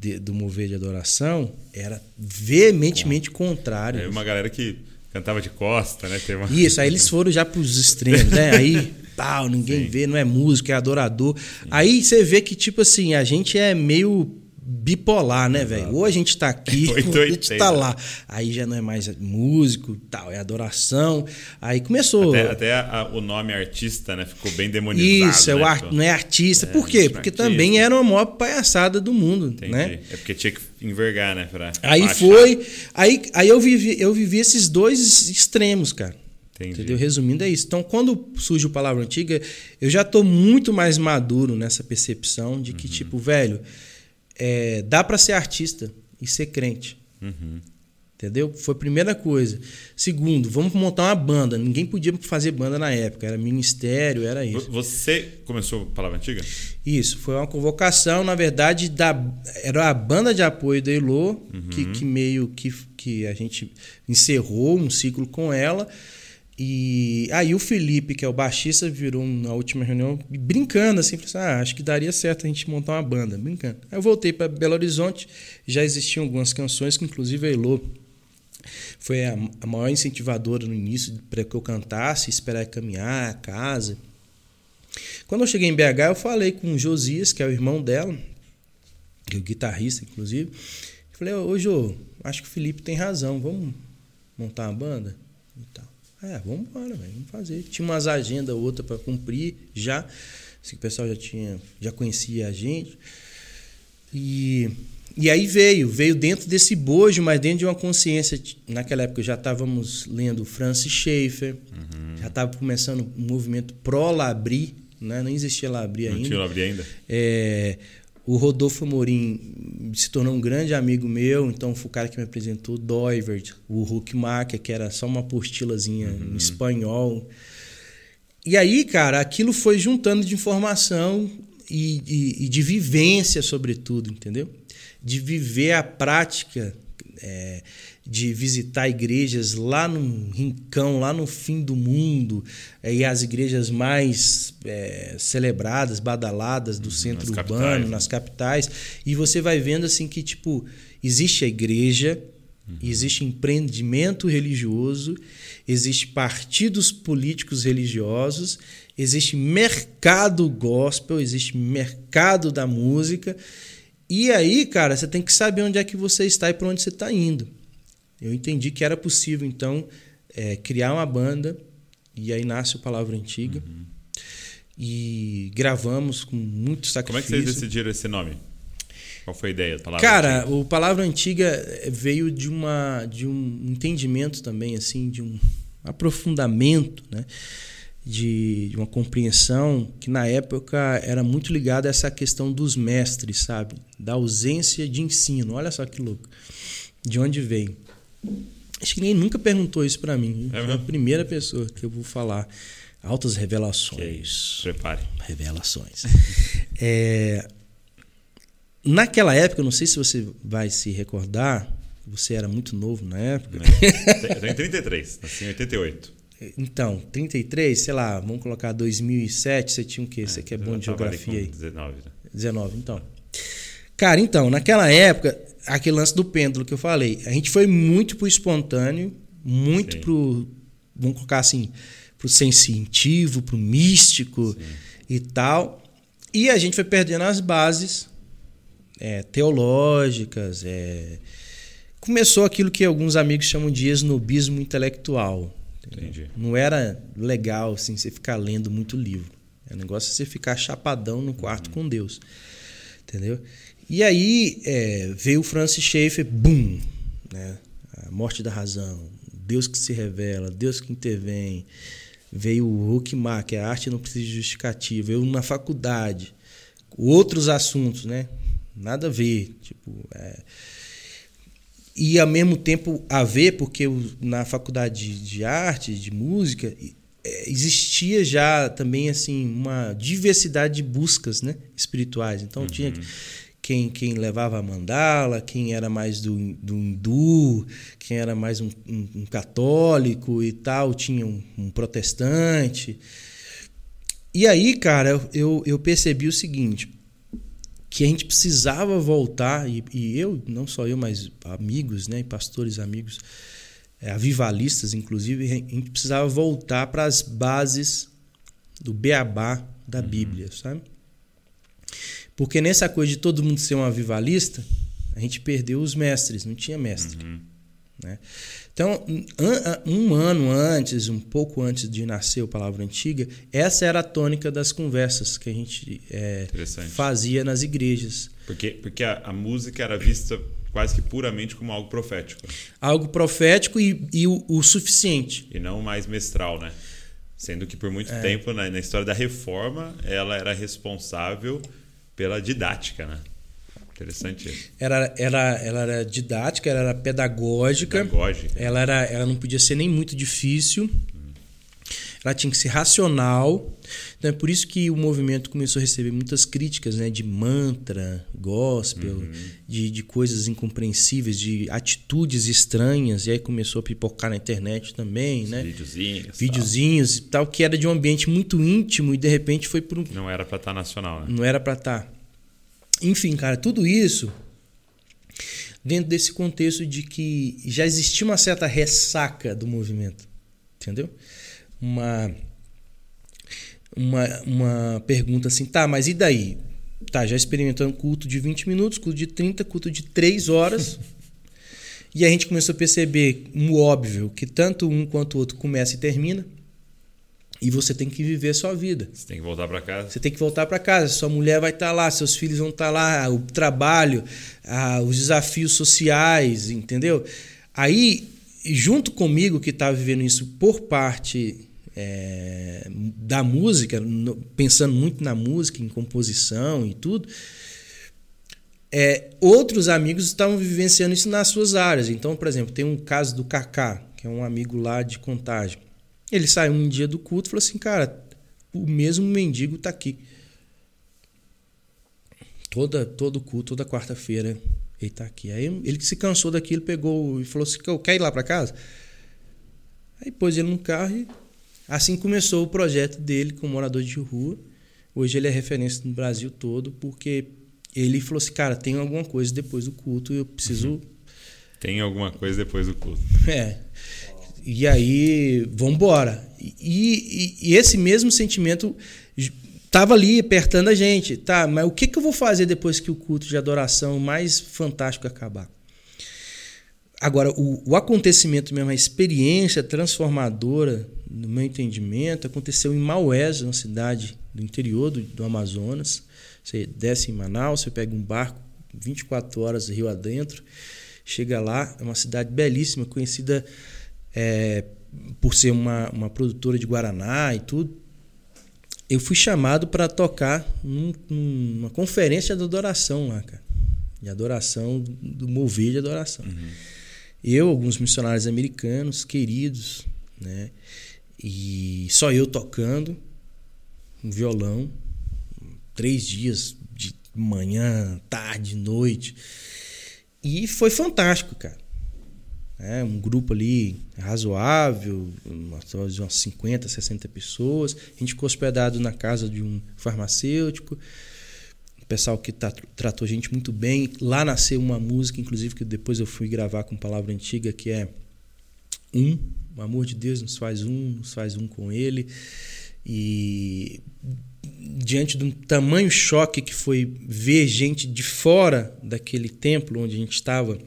C: de, do mover de adoração era veementemente contrário.
B: É uma galera que cantava de costa, né?
C: Uma... Isso, aí eles foram já para os extremos, né? Aí, [LAUGHS] tal, ninguém Sim. vê, não é músico, é adorador. Sim. Aí você vê que, tipo assim, a gente é meio bipolar, né, velho? Ou a gente tá aqui, [LAUGHS] ou a gente tá lá. Aí já não é mais músico tal, é adoração. Aí começou.
B: Até, até a, o nome artista, né? Ficou bem demonizado.
C: Isso, é
B: né?
C: o ar, não é artista. É, Por quê? Porque artista. também era a maior palhaçada do mundo, Entendi. né?
B: É porque tinha que envergar, né? Pra
C: aí baixar. foi. Aí, aí eu, vivi, eu vivi esses dois extremos, cara. Entendi. Entendeu? Resumindo, é isso. Então, quando surge o Palavra Antiga, eu já tô muito mais maduro nessa percepção de que, uhum. tipo, velho é, dá para ser artista e ser crente. Uhum. Entendeu? Foi a primeira coisa. Segundo, vamos montar uma banda. Ninguém podia fazer banda na época. Era ministério, era isso.
B: Você começou a Palavra Antiga?
C: Isso. Foi uma convocação, na verdade, da, era a banda de apoio da Elô, uhum. que, que meio que, que a gente encerrou um ciclo com ela. E aí o Felipe, que é o baixista, virou na última reunião brincando assim, falou assim, ah, acho que daria certo a gente montar uma banda, brincando. Aí eu voltei para Belo Horizonte, já existiam algumas canções que inclusive a Elô foi a, a maior incentivadora no início para que eu cantasse, esperar caminhar, a casa. Quando eu cheguei em BH, eu falei com o Josias, que é o irmão dela, que é o guitarrista, inclusive. Falei, ô Jô, acho que o Felipe tem razão, vamos montar uma banda? É, vamos embora, vamos fazer. Tinha umas agendas outra para cumprir já. Assim, o pessoal já tinha, já conhecia a gente. E, e aí veio, veio dentro desse bojo, mas dentro de uma consciência. Naquela época já estávamos lendo Francis Schaeffer, uhum. já estava começando um movimento pró-Labri, né? não existia Labri ainda.
B: Não tinha Labri ainda?
C: É, o Rodolfo Morim se tornou um grande amigo meu, então foi o cara que me apresentou o Doivert, o Huckmacher, que era só uma apostilazinha uhum. em espanhol. E aí, cara, aquilo foi juntando de informação e, e, e de vivência, sobretudo, entendeu? De viver a prática é, de visitar igrejas lá no rincão, lá no fim do mundo, é, e as igrejas mais é, celebradas, badaladas do centro nas urbano, capitais, né? nas capitais, e você vai vendo assim que tipo existe a igreja, uhum. existe empreendimento religioso, existe partidos políticos religiosos, existe mercado gospel, existe mercado da música. E aí, cara, você tem que saber onde é que você está e para onde você está indo. Eu entendi que era possível, então, é, criar uma banda, e aí nasce o Palavra Antiga. Uhum. E gravamos com muito sacrifício.
B: Como é que vocês decidiram esse nome? Qual foi a ideia?
C: Palavra Cara, antiga? o Palavra Antiga veio de, uma, de um entendimento também, assim, de um aprofundamento, né? De, de, uma compreensão que na época era muito ligada a essa questão dos mestres, sabe? Da ausência de ensino. Olha só que louco. De onde veio? Acho que ninguém nunca perguntou isso para mim. É, a primeira pessoa que eu vou falar. Altas revelações.
B: Prepare.
C: Revelações. [LAUGHS] é, naquela época, não sei se você vai se recordar, você era muito novo na época. [LAUGHS]
B: Eu tenho 33, nasci em 88.
C: Então, 33, sei lá, vamos colocar 2007, você tinha o quê? Você é, que é bom de geografia aí.
B: 19. Né?
C: 19, então. Cara, então, naquela época, aquele lance do pêndulo que eu falei. A gente foi muito pro espontâneo, muito Sim. pro. Vamos colocar assim, pro sensitivo, pro místico Sim. e tal. E a gente foi perdendo as bases é, teológicas. É... Começou aquilo que alguns amigos chamam de esnobismo intelectual. Não era legal assim, você ficar lendo muito livro. O negócio é você ficar chapadão no quarto uhum. com Deus. Entendeu? E aí é, veio o Francis Schaeffer, boom, né? A morte da razão, Deus que se revela, Deus que intervém. Veio o Huckmacher, a arte não precisa de justificativa. Veio na faculdade, outros assuntos, né? Nada a ver, tipo, é... e ao mesmo tempo a ver, porque na faculdade de arte, de música, é, existia já também assim uma diversidade de buscas, né, espirituais. Então uhum. tinha quem, quem levava a mandala, quem era mais do, do hindu, quem era mais um, um, um católico e tal, tinha um, um, protestante. E aí, cara, eu, eu percebi o seguinte, que a gente precisava voltar, e, e eu, não só eu, mas amigos, né, pastores amigos, é, avivalistas, inclusive, a gente precisava voltar para as bases do beabá da uhum. Bíblia, sabe? Porque nessa coisa de todo mundo ser um avivalista, a gente perdeu os mestres, não tinha mestre. Uhum. Né? Então, um ano antes, um pouco antes de nascer o Palavra Antiga, essa era a tônica das conversas que a gente é, fazia nas igrejas.
B: Porque, porque a, a, música era vista quase que puramente como algo profético.
C: Algo profético e, e o, o, suficiente.
B: E não mais mestral, né? Sendo que por muito é. tempo, na, na história da reforma, ela era responsável pela didática, né? Interessante.
C: Era, era, ela era didática, ela era pedagógica.
B: Pedagógica.
C: Ela, era, ela não podia ser nem muito difícil. Hum. ela tinha que ser racional. Então é por isso que o movimento começou a receber muitas críticas, né? De mantra, gospel, uhum. de, de coisas incompreensíveis, de atitudes estranhas. E aí começou a pipocar na internet também, Os né?
B: Videozinhos.
C: Videozinhos e tal, que era de um ambiente muito íntimo e de repente foi para um...
B: Não era para estar tá nacional, né?
C: Não era para estar. Enfim, cara, tudo isso dentro desse contexto de que já existia uma certa ressaca do movimento, entendeu? Uma uma, uma pergunta assim, tá, mas e daí? Tá, já experimentando culto de 20 minutos, culto de 30, culto de 3 horas. [LAUGHS] e a gente começou a perceber um óbvio que tanto um quanto o outro começa e termina. E você tem que viver a sua vida.
B: Você tem que voltar para casa.
C: Você tem que voltar para casa. Sua mulher vai estar tá lá, seus filhos vão estar tá lá, o trabalho, os desafios sociais, entendeu? Aí, junto comigo que estava vivendo isso por parte é, da música, no, pensando muito na música, em composição e tudo, é, outros amigos estavam vivenciando isso nas suas áreas. Então, por exemplo, tem um caso do Kaká, que é um amigo lá de Contagem. Ele saiu um dia do culto e falou assim: Cara, o mesmo mendigo está aqui. Toda, todo culto, toda quarta-feira, ele está aqui. Aí ele se cansou daquilo, pegou e falou assim: Quer ir lá para casa? Aí pôs ele no carro e assim começou o projeto dele com morador de rua. Hoje ele é referência no Brasil todo, porque ele falou assim: Cara, tem alguma coisa depois do culto, eu preciso. Uhum.
B: Tem alguma coisa depois do culto. [LAUGHS]
C: É. E aí, vamos embora. E, e, e, esse mesmo sentimento estava ali apertando a gente. Tá, mas o que, que eu vou fazer depois que o culto de adoração mais fantástico acabar? Agora, o, o acontecimento mesmo, a experiência transformadora, no meu entendimento, aconteceu em Maués, uma cidade do interior do, do Amazonas. Você desce em Manaus, você pega um barco 24 horas rio adentro, chega lá, é uma cidade belíssima, conhecida é, por ser uma, uma produtora de Guaraná e tudo, eu fui chamado para tocar num, numa conferência de adoração lá, cara. De adoração, do mover de adoração. Uhum. Eu, alguns missionários americanos, queridos, né? E só eu tocando, um violão, três dias de manhã, tarde, noite. E foi fantástico, cara né? um grupo ali razoável, umas, umas 50, 60 pessoas. A gente ficou hospedado na casa de um farmacêutico, um pessoal que tá, tratou a gente muito bem. Lá nasceu uma música, inclusive, que depois eu fui gravar com palavra antiga, que é Um, o amor de Deus nos faz um, nos faz um com Ele. E diante de um tamanho choque que foi ver gente de fora daquele templo onde a gente estava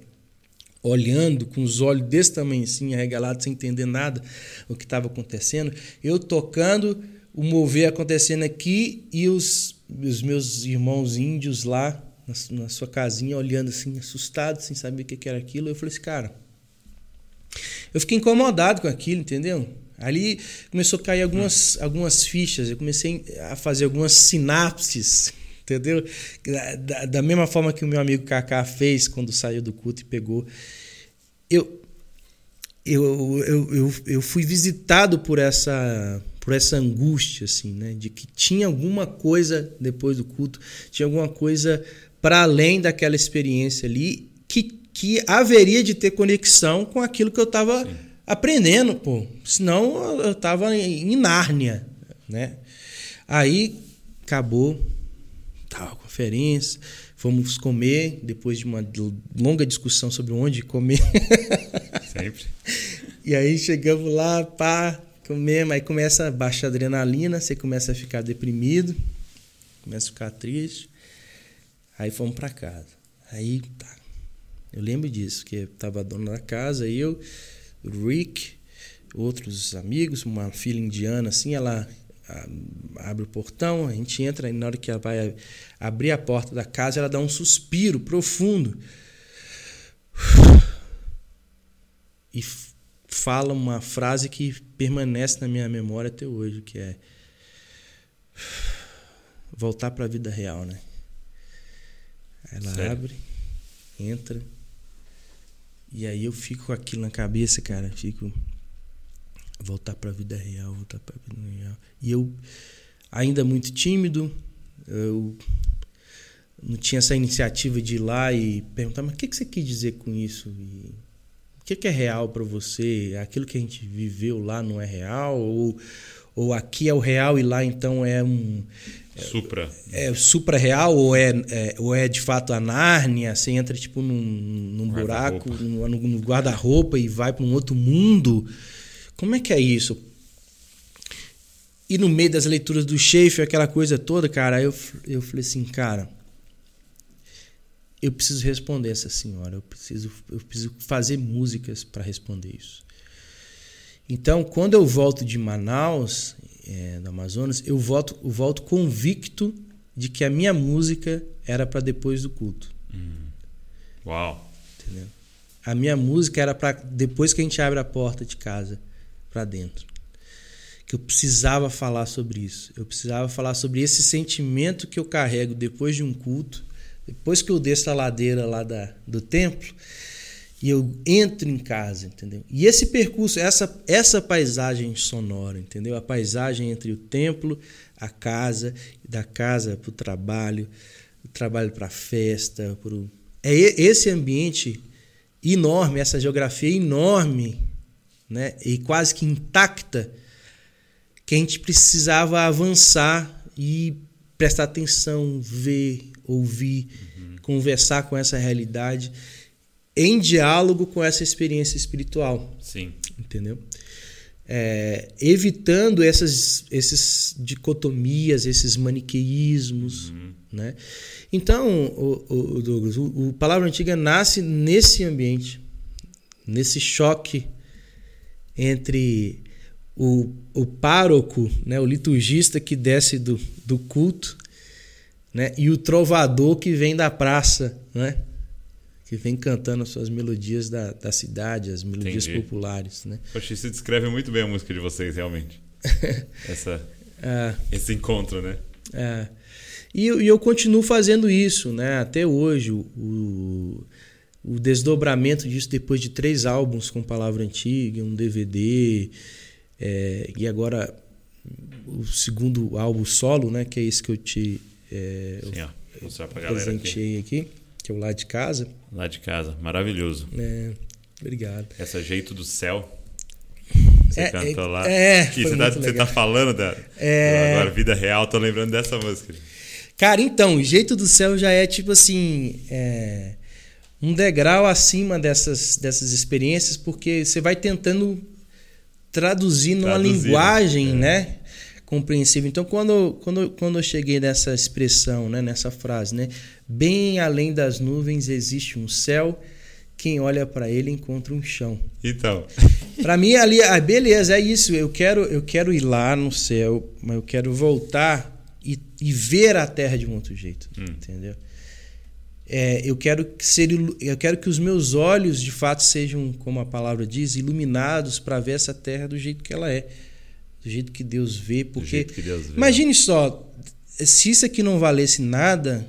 C: olhando com os olhos desse tamanho assim, arregalados, sem entender nada o que estava acontecendo. Eu tocando, o mover acontecendo aqui e os, os meus irmãos índios lá na, na, sua casinha olhando assim, assustados, sem saber o que, que era aquilo. Eu falei assim, cara, eu fiquei incomodado com aquilo, entendeu? Ali começou a cair algumas, algumas fichas, eu comecei a fazer algumas sinapses entendeu? Da, da, mesma forma que o meu amigo Kaká fez quando saiu do culto e pegou. Eu, eu, eu, eu, eu fui visitado por essa por essa angústia assim, né, de que tinha alguma coisa depois do culto, tinha alguma coisa para além daquela experiência ali que, que haveria de ter conexão com aquilo que eu estava aprendendo, pô. Senão eu estava em Nárnia, né? Aí acabou tal, conferência. Fomos comer, depois de uma longa discussão sobre onde comer.
B: Sempre. [LAUGHS]
C: e aí chegamos lá, pá, comemos, aí começa a baixar a adrenalina, você começa a ficar deprimido, começa a ficar triste. Aí fomos para casa. Aí tá. Eu lembro disso, que tava a dona da casa, eu, Rick, outros amigos, uma filha indiana assim, ela abre o portão, a gente entra e na hora que ela vai abrir a porta da casa, ela dá um suspiro profundo. E fala uma frase que permanece na minha memória até hoje, que é voltar para a vida real, né? Ela Sério? abre, entra, e aí eu fico com aquilo na cabeça, cara, fico voltar para a vida real, voltar para a vida real. E eu ainda muito tímido, eu não tinha essa iniciativa de ir lá e perguntar, mas o que, que você quis dizer com isso? E o que, que é real para você? Aquilo que a gente viveu lá não é real? Ou, ou aqui é o real e lá então é um.
B: Supra.
C: É, é supra real ou é, é, ou é de fato a Nárnia? Você entra tipo num, num buraco, no, no guarda-roupa e vai para um outro mundo. Como é que é isso? E no meio das leituras do Schaefer, aquela coisa toda, cara, eu, eu falei assim, cara, eu preciso responder essa senhora, eu preciso, eu preciso fazer músicas para responder isso. Então, quando eu volto de Manaus, é, do Amazonas, eu volto, eu volto convicto de que a minha música era para depois do culto.
B: Hum. Uau!
C: Entendeu? A minha música era para depois que a gente abre a porta de casa para dentro. Que eu precisava falar sobre isso. Eu precisava falar sobre esse sentimento que eu carrego depois de um culto depois que eu desço a ladeira lá da, do templo e eu entro em casa, entendeu? E esse percurso, essa, essa paisagem sonora, entendeu? A paisagem entre o templo, a casa, da casa para o trabalho, o trabalho para a festa, pro... é esse ambiente enorme, essa geografia enorme, né? E quase que intacta, que a gente precisava avançar e prestar atenção, ver, ouvir, uhum. conversar com essa realidade em diálogo com essa experiência espiritual.
B: Sim.
C: Entendeu? É, evitando essas esses dicotomias, esses maniqueísmos, uhum. né? Então, o, o, Douglas, o, o Palavra Antiga nasce nesse ambiente, nesse choque entre o, o pároco, né, o liturgista que desce do, do culto né? E o trovador que vem da praça, né? Que vem cantando as suas melodias da, da cidade, as melodias Entendi. populares, né?
B: Poxa, isso descreve muito bem a música de vocês, realmente. [LAUGHS] Essa, é, esse encontro, né?
C: É. E, e, eu continuo fazendo isso, né? Até hoje, o, o desdobramento disso depois de três álbuns com palavra antiga, um DVD, é, e agora o segundo álbum solo, né? Que é esse que eu te é,
B: Sim, ó.
C: Galera presenteei aqui. aqui. que é o Lá de Casa.
B: Lá de Casa, maravilhoso.
C: É, obrigado.
B: Essa Jeito do Céu. Você
C: é,
B: cantou
C: é,
B: lá.
C: É,
B: que você, tá, você tá falando da
C: é...
B: agora vida real, tô lembrando dessa música.
C: Cara, então, Jeito do Céu já é tipo assim. É, um degrau acima dessas, dessas experiências, porque você vai tentando traduzir numa Traduzir, linguagem, é. né? compreensível. Então, quando, quando, quando eu cheguei nessa expressão, né, nessa frase, né, bem além das nuvens existe um céu, quem olha para ele encontra um chão.
B: Então, [LAUGHS]
C: para mim ali, ah, beleza, é isso. Eu quero, eu quero ir lá no céu, mas eu quero voltar e, e ver a terra de um outro jeito, hum. entendeu? É, eu quero ser, eu quero que os meus olhos de fato sejam, como a palavra diz, iluminados para ver essa terra do jeito que ela é do jeito que Deus vê, porque
B: Deus vê.
C: imagine só, se isso aqui não valesse nada,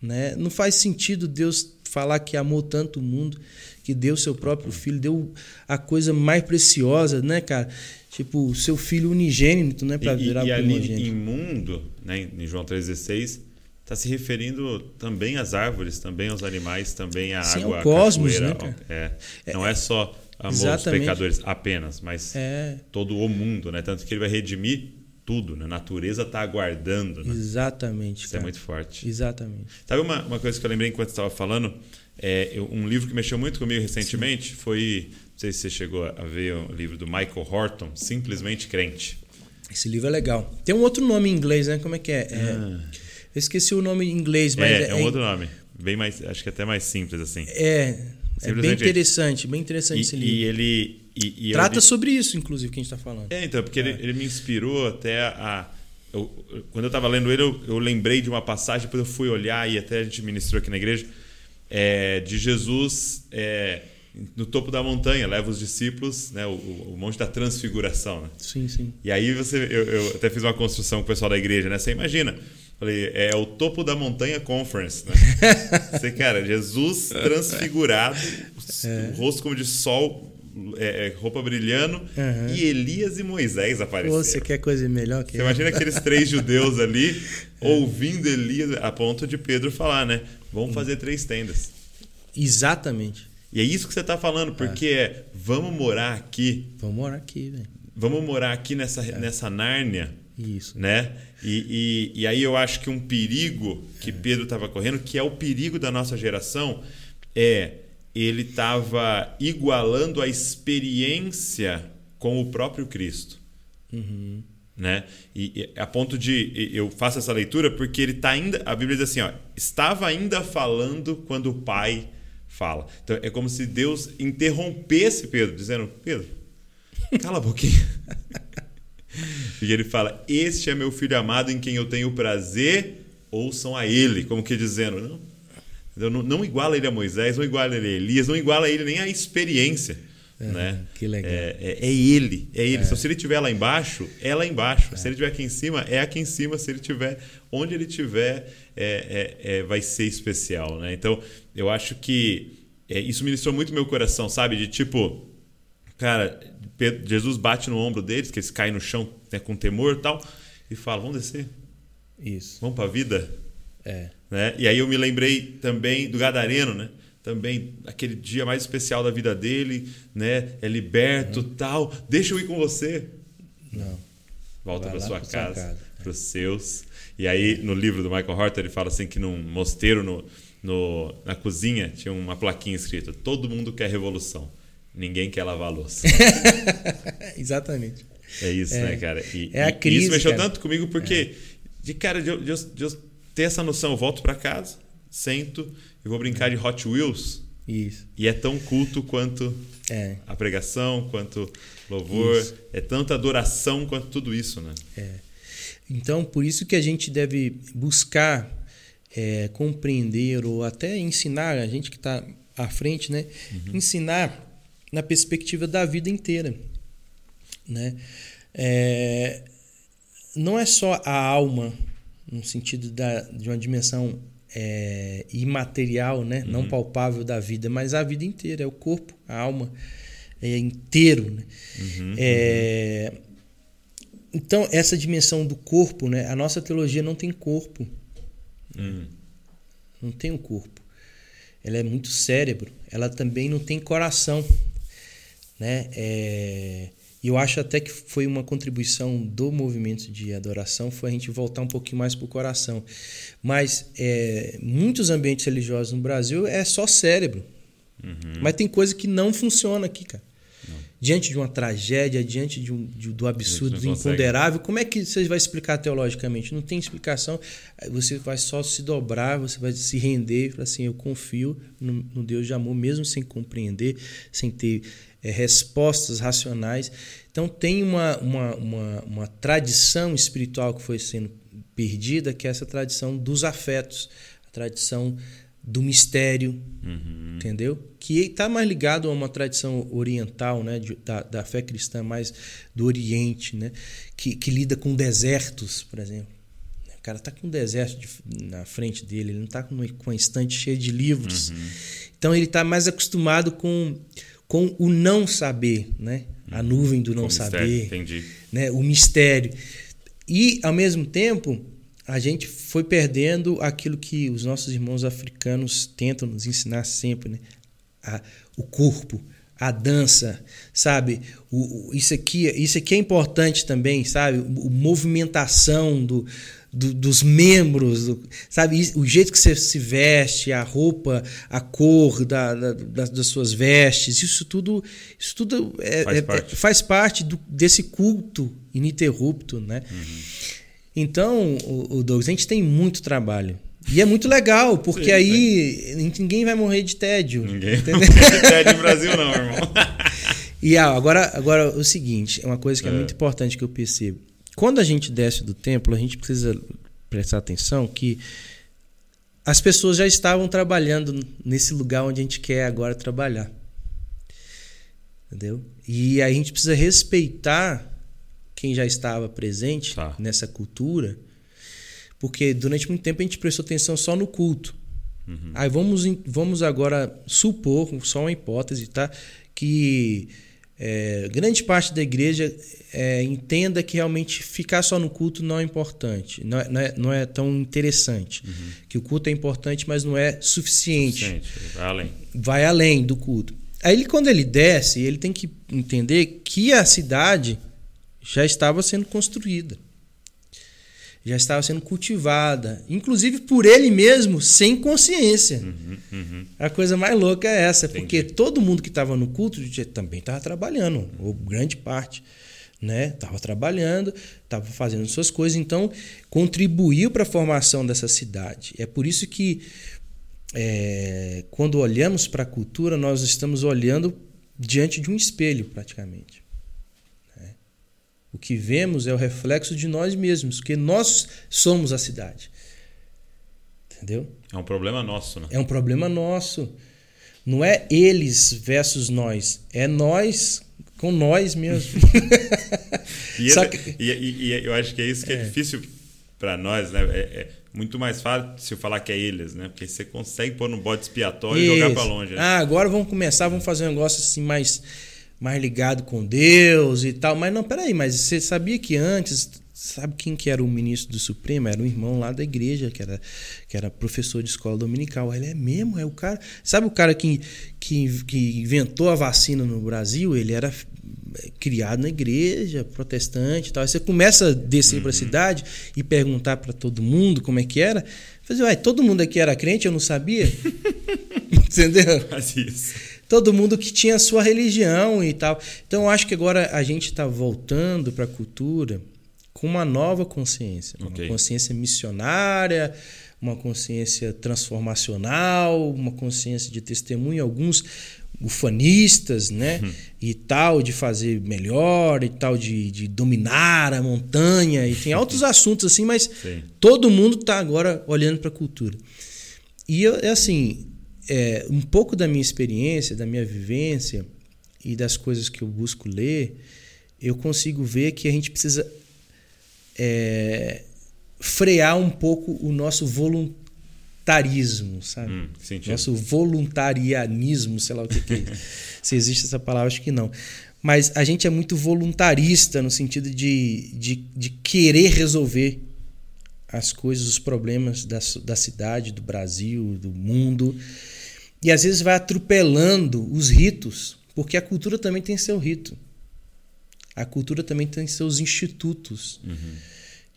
C: né, não faz sentido Deus falar que amou tanto o mundo, que deu seu próprio filho, deu a coisa mais preciosa, né, cara? Tipo, o seu filho unigênito, né, para virar
B: e,
C: e
B: ali em mundo, né, em João 3:16, está se referindo também às árvores, também aos animais, também à
C: Sim,
B: água,
C: ao cosmos, né,
B: é, não é, é só amou Exatamente. os pecadores apenas, mas é. todo o mundo, né? Tanto que ele vai redimir tudo, né? A natureza está aguardando. Né?
C: Exatamente.
B: Isso é cara. é muito forte.
C: Exatamente.
B: Sabe uma, uma coisa que eu lembrei enquanto estava falando? É, eu, um livro que mexeu muito comigo recentemente Sim. foi. Não sei se você chegou a ver o livro do Michael Horton, Simplesmente Crente.
C: Esse livro é legal. Tem um outro nome em inglês, né? Como é que é? é ah. Eu esqueci o nome em inglês, mas.
B: É, é, é um outro nome. Bem mais. Acho que até mais simples assim.
C: É. É bem interessante, bem interessante
B: e,
C: esse livro.
B: E ele. E,
C: e Trata eu... sobre isso, inclusive, que a gente está falando.
B: É, então, porque é. Ele, ele me inspirou até a. Eu, quando eu estava lendo ele, eu, eu, lembrei de uma passagem, depois eu fui olhar e até a gente ministrou aqui na igreja, é, de Jesus é, no topo da montanha, leva os discípulos, né, o, o monte da transfiguração. Né?
C: Sim, sim.
B: E aí você, eu, eu, até fiz uma construção com o pessoal da igreja, né? Você imagina, Falei, é o topo da montanha conference, né? [LAUGHS] Você, cara, Jesus transfigurado, é. rosto como de sol é, é, roupa brilhando,
C: Uhum.
B: e Elias e Moisés apareceram.
C: Você quer coisa melhor que
B: Você imagina aqueles três judeus ali [LAUGHS] ouvindo Elias, a ponto de Pedro falar, né? Vamos fazer três tendas.
C: Exatamente.
B: E é isso que você está falando, porque é vamos morar aqui,
C: Vamos morar aqui, velho.
B: vamos morar aqui nessa,
C: É.
B: nessa Nárnia,
C: Isso.
B: né? E, e, e aí eu acho que um perigo que Pedro estava correndo, que é o perigo da nossa geração, é ele estava igualando a experiência com o próprio Cristo.
C: Uhum.
B: Né? E, e a ponto de eu faço essa leitura porque ele está ainda, a Bíblia diz assim, ó, estava ainda falando quando o Pai fala. Então é como se Deus interrompesse Pedro, dizendo: Pedro, cala a boquinha. [LAUGHS] [LAUGHS] e ele fala: Este é meu filho amado em quem eu tenho prazer, ouçam a ele. Como que dizendo: Não, não, não iguala ele a Moisés, não iguala ele a Elias, não iguala ele nem a experiência. né?
C: que legal.
B: É, é- é ele, é ele. Então, se ele estiver lá embaixo, é lá embaixo. Se ele estiver aqui em cima, é aqui em cima. Se ele estiver onde ele estiver, é, é- é- vai ser especial. Né? Então, eu acho que é, isso ministrou muito meu coração, sabe? De tipo, cara, Pedro- Jesus bate no ombro deles, que eles caem no chão né, com temor e tal, e fala: vamos descer,
C: Isso.
B: vamos para a vida.
C: É.
B: Né? E aí eu me lembrei também do Gadareno, né? Também aquele dia mais especial da vida dele, né? É liberto, tal. Deixa eu ir com você.
C: Não.
B: Volta para sua
C: pra sua
B: casa,
C: casa.
B: para os seus. E aí no livro do Michael Horter ele fala assim que num mosteiro no, no- na cozinha tinha uma plaquinha escrita: todo mundo quer revolução, ninguém quer lavar a louça. [LAUGHS]
C: Exatamente.
B: É isso,
C: É.
B: né, cara? E,
C: É a crise,
B: isso mexeu
C: cara. É.
B: tanto comigo porque, de cara, de eu, de eu- de eu ter essa noção, eu volto para casa, sento e vou brincar de Hot Wheels.
C: Isso.
B: E é tão culto quanto
C: É.
B: a pregação, quanto louvor,
C: Isso.
B: é tanta adoração quanto tudo isso, né?
C: Então, por isso que a gente deve buscar é, compreender ou até ensinar, a gente que está à frente, né? Ensinar na perspectiva da vida inteira. Né? É, não é só a alma, no sentido da, de uma dimensão é, imaterial, né? não palpável da vida, mas a vida inteira, é o corpo, a alma é inteiro. Né? É, então, essa dimensão do corpo, né? A nossa teologia não tem corpo.
B: Hum.
C: Não tem um corpo. Ela é muito cérebro. Ela também não tem coração. Né? É, eu acho até que foi uma contribuição do movimento de adoração foi a gente voltar um pouquinho mais para o coração. Mas é, muitos ambientes religiosos no Brasil é só cérebro. Mas tem coisa que não funciona aqui, cara. Diante de uma tragédia, diante de um, de- do absurdo,
B: não
C: do
B: consegue.
C: imponderável, como é que você vai explicar teologicamente? Não tem explicação. Você vai só se dobrar, você vai se render e falar assim: eu confio no, no Deus de amor, mesmo sem compreender, sem ter eh, respostas racionais. Então, tem uma, uma, uma, uma tradição espiritual que foi sendo perdida, que é essa tradição dos afetos, a tradição do mistério, entendeu? Que está mais ligado a uma tradição oriental, né, de- da, da fé cristã mais do Oriente, né, que, que lida com desertos, por exemplo. O cara está com um deserto de- na frente dele, ele não está com com uma estante cheia de livros. Então ele está mais acostumado com, com o não saber, né? A nuvem do não
B: mistério,
C: saber
B: Entendi.
C: né, o mistério. E, ao mesmo tempo, a gente foi perdendo aquilo que os nossos irmãos africanos tentam nos ensinar sempre, né? A- o corpo, a dança, sabe? O, o- isso, aqui, isso aqui é importante também, sabe? O, o movimentação do, do- dos membros, do- sabe? O jeito que você se veste, a roupa, a cor da, da- das, suas vestes, isso tudo, isso tudo é-
B: Faz
C: é-
B: parte.
C: é- faz parte do- desse culto ininterrupto, né? Então, o, o Douglas, a gente tem muito trabalho. E é muito legal, porque
B: Sim,
C: aí ninguém vai morrer de tédio.
B: Ninguém
C: entendeu?
B: é de Brasil, não, irmão. [LAUGHS]
C: E ah, agora, agora o seguinte, é uma coisa que é,
B: É.
C: muito importante que eu percebo. Quando a gente desce do templo, a gente precisa prestar atenção que as pessoas já estavam trabalhando nesse lugar onde a gente quer agora trabalhar. Entendeu? E a gente precisa respeitar quem já estava presente
B: Tá.
C: nessa cultura, porque durante muito tempo a gente prestou atenção só no culto. Aí vamos, vamos agora supor, só uma hipótese, tá? que é, grande parte da igreja é, entenda que realmente ficar só no culto não é importante, não é, não é, não é tão interessante. Uhum. Que o culto é importante, mas não é suficiente. suficiente.
B: Vai além.
C: Vai além do culto. Aí, ele, quando ele desce, ele tem que entender que a cidade já estava sendo construída já estava sendo cultivada, inclusive por ele mesmo, sem consciência. Uhum, uhum. A coisa mais louca é essa, Entendi. porque todo mundo que estava no culto também estava trabalhando, ou grande parte. Né? Estava trabalhando, estava fazendo suas coisas, então contribuiu para a formação dessa cidade. É por isso que é, quando olhamos para a cultura, nós estamos olhando diante de um espelho, praticamente. O que vemos é o reflexo de nós mesmos, porque nós somos a cidade. Entendeu?
B: É um problema nosso, né?
C: É um problema nosso. Não é eles versus nós, é nós com nós mesmo. [LAUGHS]
B: e, que... e, e, e, eu acho que é isso que é, é difícil para nós, né? É, é, muito mais fácil falar que é eles, né? Porque você consegue pôr no bode expiatório isso. e jogar para longe. Né?
C: Ah, agora vamos começar, vamos fazer um negócio assim mais mais ligado com Deus e tal. Mas não, peraí, mas você sabia que antes, sabe quem que era o ministro do Supremo? Era um irmão lá da igreja, que era, que era professor de escola dominical. Ele é mesmo, é o cara. Sabe o cara que, que, que inventou a vacina no Brasil? Ele era criado na igreja, protestante e tal. Aí você começa a descer uhum. para a cidade e perguntar para todo mundo como é que era. Fazer, ué, todo mundo aqui era crente, eu não sabia. [LAUGHS] Entendeu?
B: Faz isso
C: todo mundo que tinha a sua religião e tal. Então eu acho que agora a gente está voltando para a cultura com uma nova consciência, okay. uma consciência missionária, uma consciência transformacional, uma consciência de testemunho, alguns ufanistas, né? Uhum. E tal, de fazer melhor, e tal, de, de dominar a montanha, e tem outros [LAUGHS] assuntos assim, mas Sim. todo mundo está agora olhando para a cultura. E é assim, é, um pouco da minha experiência, da minha vivência e das coisas que eu busco ler, eu consigo ver que a gente precisa é, frear um pouco o nosso voluntarismo, sabe? Hum, nosso voluntarianismo, sei lá o que, que é. [LAUGHS] Se existe essa palavra, acho que não. Mas a gente é muito voluntarista no sentido de, de, de querer resolver as coisas, os problemas da, da cidade, do Brasil, do mundo. E às vezes vai atropelando os ritos, porque a cultura também tem seu rito. A cultura também tem seus institutos. Uhum.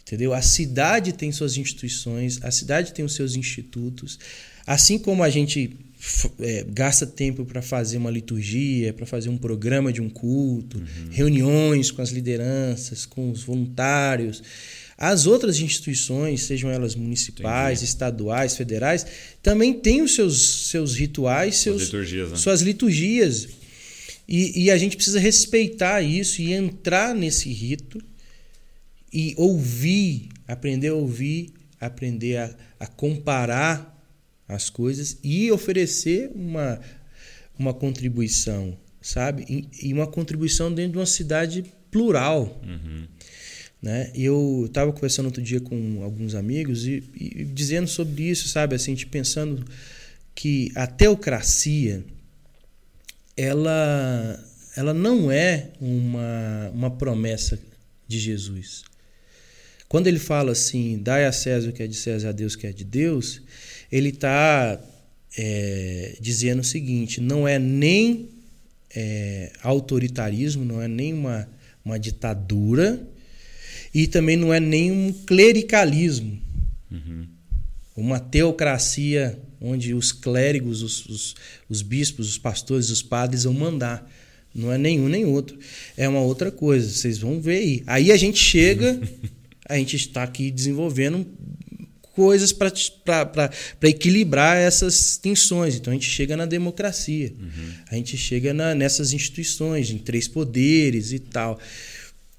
C: Entendeu? A cidade tem suas instituições, a cidade tem os seus institutos. Assim como a gente é, gasta tempo para fazer uma liturgia, para fazer um programa de um culto, uhum. reuniões com as lideranças, com os voluntários as outras instituições, sejam elas municipais, Entendi. estaduais, federais, também têm os seus, seus rituais, seus,
B: liturgias, né?
C: suas liturgias. E, e a gente precisa respeitar isso e entrar nesse rito e ouvir, aprender a ouvir, aprender a, a comparar as coisas e oferecer uma, uma contribuição, sabe? E, e uma contribuição dentro de uma cidade plural. Uhum. Né? Eu estava conversando outro dia com alguns amigos e, e, dizendo sobre isso, sabe? Assim, pensando que a teocracia ela, ela não é uma, uma promessa de Jesus. Quando ele fala assim, dai a César o que é de César, a Deus o que é de Deus, ele está é, dizendo o seguinte: não é nem é, autoritarismo, não é nem uma, uma ditadura, e também não é nenhum clericalismo. Uhum. Uma teocracia onde os clérigos, os, os, os bispos, os pastores, os padres vão mandar. Não é nenhum nem outro. É uma outra coisa. Vocês vão ver aí. Aí a gente chega, [LAUGHS] a gente está aqui desenvolvendo coisas para equilibrar essas tensões. Então a gente chega na democracia, uhum. a gente chega na, nessas instituições, em três poderes e tal.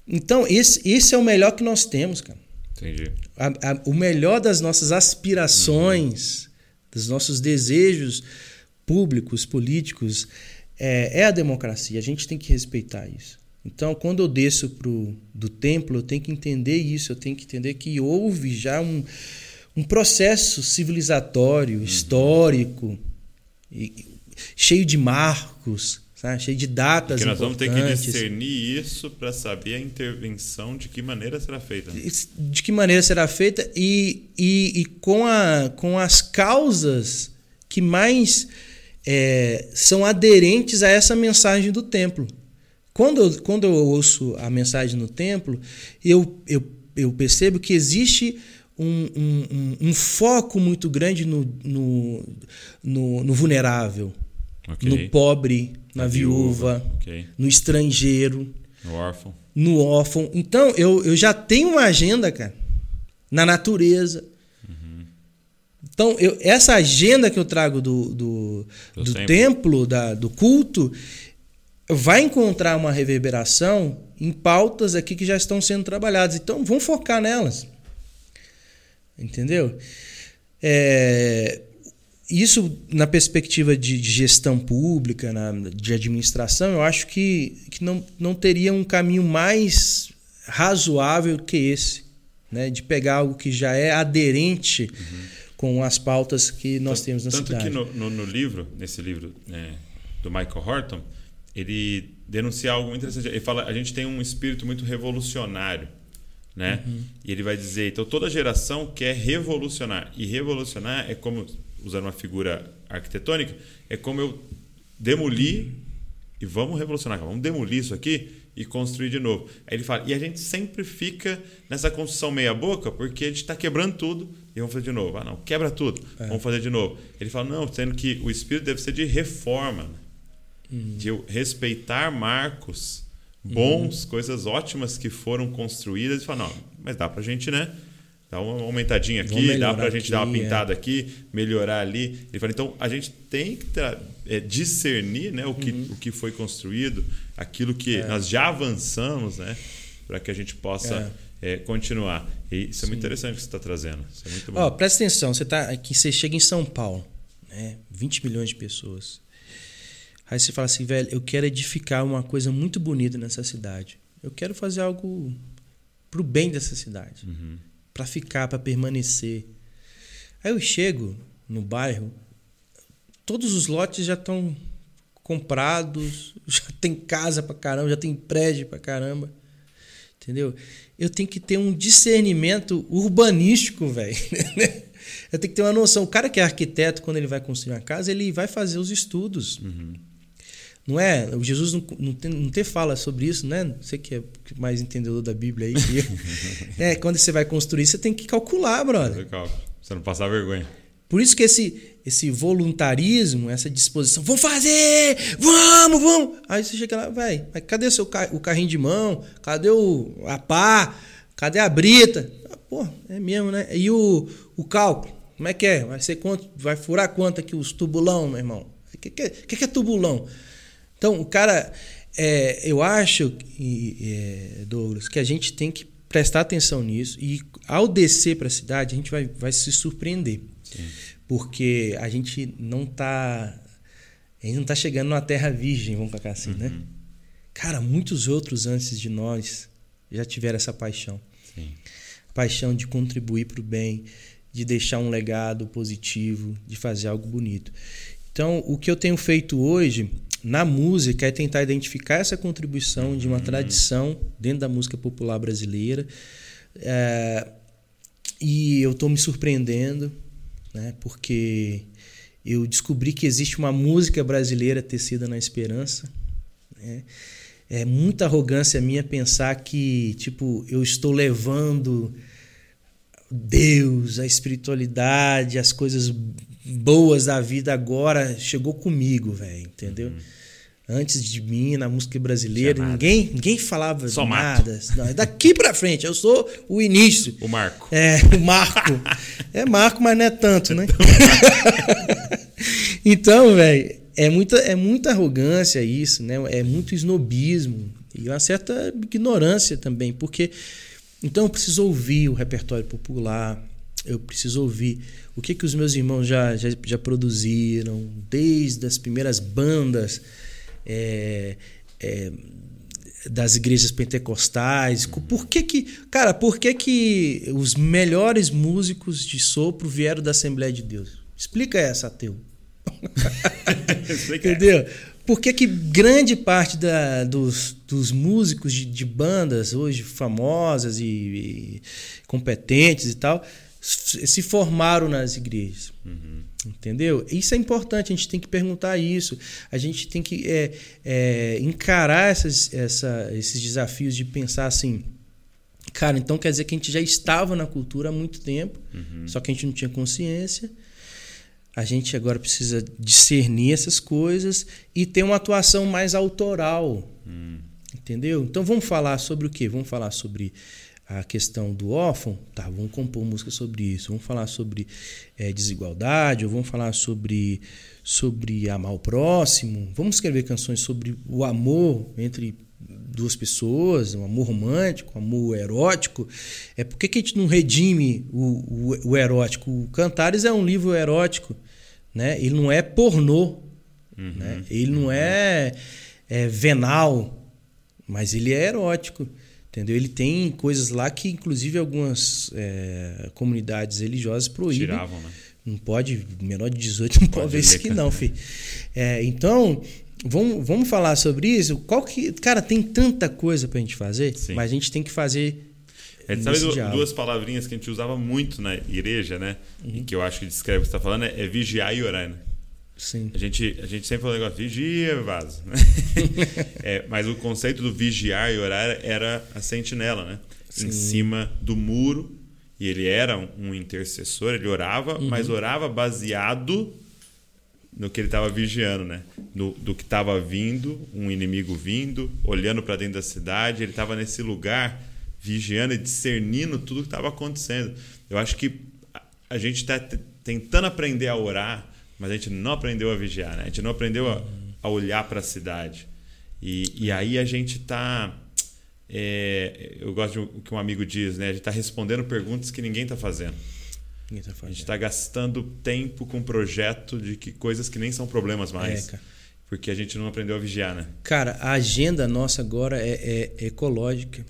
C: Então, esse, esse é o melhor que nós temos, cara.
B: Entendi.
C: A, a, o melhor das nossas aspirações, uhum. dos nossos desejos públicos, políticos, é, é, a democracia. A gente tem que respeitar isso. Então, quando eu desço pro, do templo, eu tenho que entender isso. Eu tenho que entender que houve já um, um processo civilizatório, uhum. histórico, e, cheio de marcos, tá? cheio de datas
B: Porque nós vamos ter que discernir isso para saber a intervenção de que maneira será feita. né?
C: de que maneira será feita e, e, e com, a, com as causas que mais é, são aderentes a essa mensagem do templo. Quando eu, quando eu ouço a mensagem no templo, eu, eu, eu percebo que existe um, um, um- um foco muito grande no, no, no, no vulnerável,
B: Ok.
C: no pobre, na, viúva,
B: Ok.
C: no estrangeiro
B: No órfão.
C: no órfão. Então, eu, eu já tenho uma agenda, cara, na natureza. Então, eu, essa agenda que eu trago do, do,
B: Do
C: do
B: templo.
C: templo, da, do culto, vai encontrar uma reverberação em pautas aqui que já estão sendo trabalhadas. Então, vamos focar nelas. Entendeu? É, isso na perspectiva de, de gestão pública, na- de administração, eu acho que, que não, não teria um caminho mais razoável que esse, né? de pegar algo que já é aderente com as pautas que nós
B: Tanto-
C: temos na
B: Tanto
C: cidade.
B: que no, no- no livro, nesse livro é, do Michael Horton, ele denuncia algo muito interessante. Ele fala, a gente tem um espírito muito revolucionário, né?
C: Uhum.
B: E ele vai dizer, então toda geração quer revolucionar. E revolucionar é como, usando uma figura arquitetônica, é como eu demolir e vamos revolucionar, vamos demolir isso aqui e construir de novo. Aí ele fala, e a gente sempre fica nessa construção meia boca porque a gente está quebrando tudo e vamos fazer de novo. Ah, não, quebra tudo, vamos fazer de novo. Ele fala, não, sendo que o espírito deve ser de reforma, né? de eu respeitar marcos bons, coisas ótimas que foram construídas e falar, não, mas dá pra gente, né? Dar uma aumentadinha aqui, dá
C: melhorar
B: pra gente dar uma
C: aqui, é.
B: pintada aqui, melhorar ali. Ele fala, então a gente tem que é, discernir né, o, que,
C: Uhum.
B: o que foi construído, aquilo que
C: É.
B: nós já avançamos, né? Para que a gente possa é, continuar. E isso é muito interessante o que você está trazendo. Isso é muito bom.
C: Ó, presta atenção, você tá aqui, você chega em São Paulo, né? 20 milhões de pessoas. Aí você fala assim, velho, eu quero edificar uma coisa muito bonita nessa cidade. Eu quero fazer algo pro bem dessa cidade,
B: Uhum.
C: Pra ficar, pra permanecer. Aí eu chego no bairro, todos os lotes já estão comprados, [LAUGHS] já tem casa pra caramba, já tem prédio pra caramba. Entendeu? Eu tenho que ter um discernimento urbanístico, velho. [LAUGHS] Eu tenho que ter uma noção. O cara que é arquiteto, quando ele vai construir uma casa, ele vai fazer os estudos. Não é? O Jesus não, não, tem, não fala sobre isso, né? Você que é mais entendedor da Bíblia aí. que eu. [LAUGHS] é, quando você vai construir, você tem que calcular, brother.
B: Você não passar vergonha.
C: Por isso que esse, esse voluntarismo, essa disposição, vamos fazer, vamos, vamos. Aí você chega lá, vai, mas cadê seu ca- o carrinho de mão? Cadê o, a pá? Cadê a brita? Ah, pô, é mesmo, né? E o, o cálculo? Como é que é? Vai ser quanto? Vai furar quanto aqui os tubulão, meu irmão? O que, que, que, que é tubulão? Então, o cara, é, eu acho, e, é, Douglas, que a gente tem que prestar atenção nisso e ao descer para a cidade, a gente vai, vai se surpreender. Porque a gente não tá. A gente não tá chegando numa terra virgem, vamos colocar assim, né? Cara, muitos outros antes de nós já tiveram essa paixão.
B: Sim.
C: Paixão de contribuir para o bem, de deixar um legado positivo, de fazer algo bonito. Então, o que eu tenho feito hoje na música é tentar identificar essa contribuição de uma tradição dentro da música popular brasileira. É, e eu estou me surpreendendo, né, porque eu descobri que existe uma música brasileira tecida na esperança. Né? É muita arrogância minha pensar que, tipo, eu estou levando Deus, a espiritualidade, as coisas boas da vida agora chegou comigo, velho, entendeu? Antes de mim, na música brasileira, ninguém, ninguém falava
B: Só
C: nada. Não, daqui pra frente, eu sou o início.
B: O Marco.
C: É, [LAUGHS] o Marco. É Marco, mas não é tanto, né? [LAUGHS] então, velho, é muita, é muita arrogância isso, né? É muito snobismo e uma certa ignorância também, porque então eu preciso ouvir o repertório popular, eu preciso ouvir o que, que os meus irmãos já, já, já produziram, desde as primeiras bandas é, é, das igrejas pentecostais. Por que que, cara, por que que os melhores músicos de sopro vieram da Assembleia de Deus? Explica essa, ateu. [LAUGHS] Entendeu? por que, que grande parte da, dos, dos músicos de, de bandas hoje famosas e, e, competentes e tal se formaram nas igrejas? Uhum. Entendeu? Isso é importante, a gente tem que perguntar isso. A gente tem que é, é, encarar essas, essa, esses desafios de pensar assim. Cara, então quer dizer que a gente já estava na cultura há muito tempo, uhum. só que a gente não tinha consciência. A gente agora precisa discernir essas coisas e ter uma atuação mais autoral. Hum. Entendeu? Então vamos falar sobre o quê? Vamos falar sobre a questão do órfão, tá, vamos compor música sobre isso. Vamos falar sobre é, desigualdade, ou vamos falar sobre, sobre amar o próximo. Vamos escrever canções sobre o amor entre duas pessoas, um amor romântico, um amor erótico. É por que, que a gente não redime o, o, o, erótico? O Cantares é um livro erótico, né? Ele não é pornô, uhum. né? Ele não é, é venal, mas ele é erótico. Entendeu? Ele tem coisas lá que, inclusive, algumas é, comunidades religiosas proíbem.
B: Tiravam, né?
C: Não pode, menor de 18 [LAUGHS] não pode ver isso aqui não, filho. É, então, vamos, vamos falar sobre isso. Qual que, cara, tem tanta coisa pra gente fazer, Sim. mas a gente tem que fazer
B: é, sabe duas palavrinhas que a gente usava muito na igreja, né? Uhum. E que eu acho que descreve o que você está falando, é, é vigiar e orar, né?
C: Sim.
B: A gente, a gente sempre falou negócio, vigia, vaza. [LAUGHS] é, mas o conceito do vigiar e orar era a sentinela, né? Sim. Em cima do muro. E ele era um, intercessor, ele orava, uhum. mas orava baseado no que ele estava vigiando, né? No, do que estava vindo, um inimigo vindo, olhando para dentro da cidade. Ele estava nesse lugar vigiando e discernindo tudo que estava acontecendo. Eu acho que a gente está tentando aprender a orar mas a gente não aprendeu a vigiar, né? A gente não aprendeu a, a olhar para a cidade. E, e aí a gente está. É, eu gosto do que um amigo diz, né? A gente está respondendo perguntas que ninguém está fazendo. Ninguém tá fazendo. A gente está gastando tempo com projeto de que coisas que nem são problemas mais. É, porque a gente não aprendeu a vigiar, né?
C: Cara, a agenda nossa agora é, é ecológica.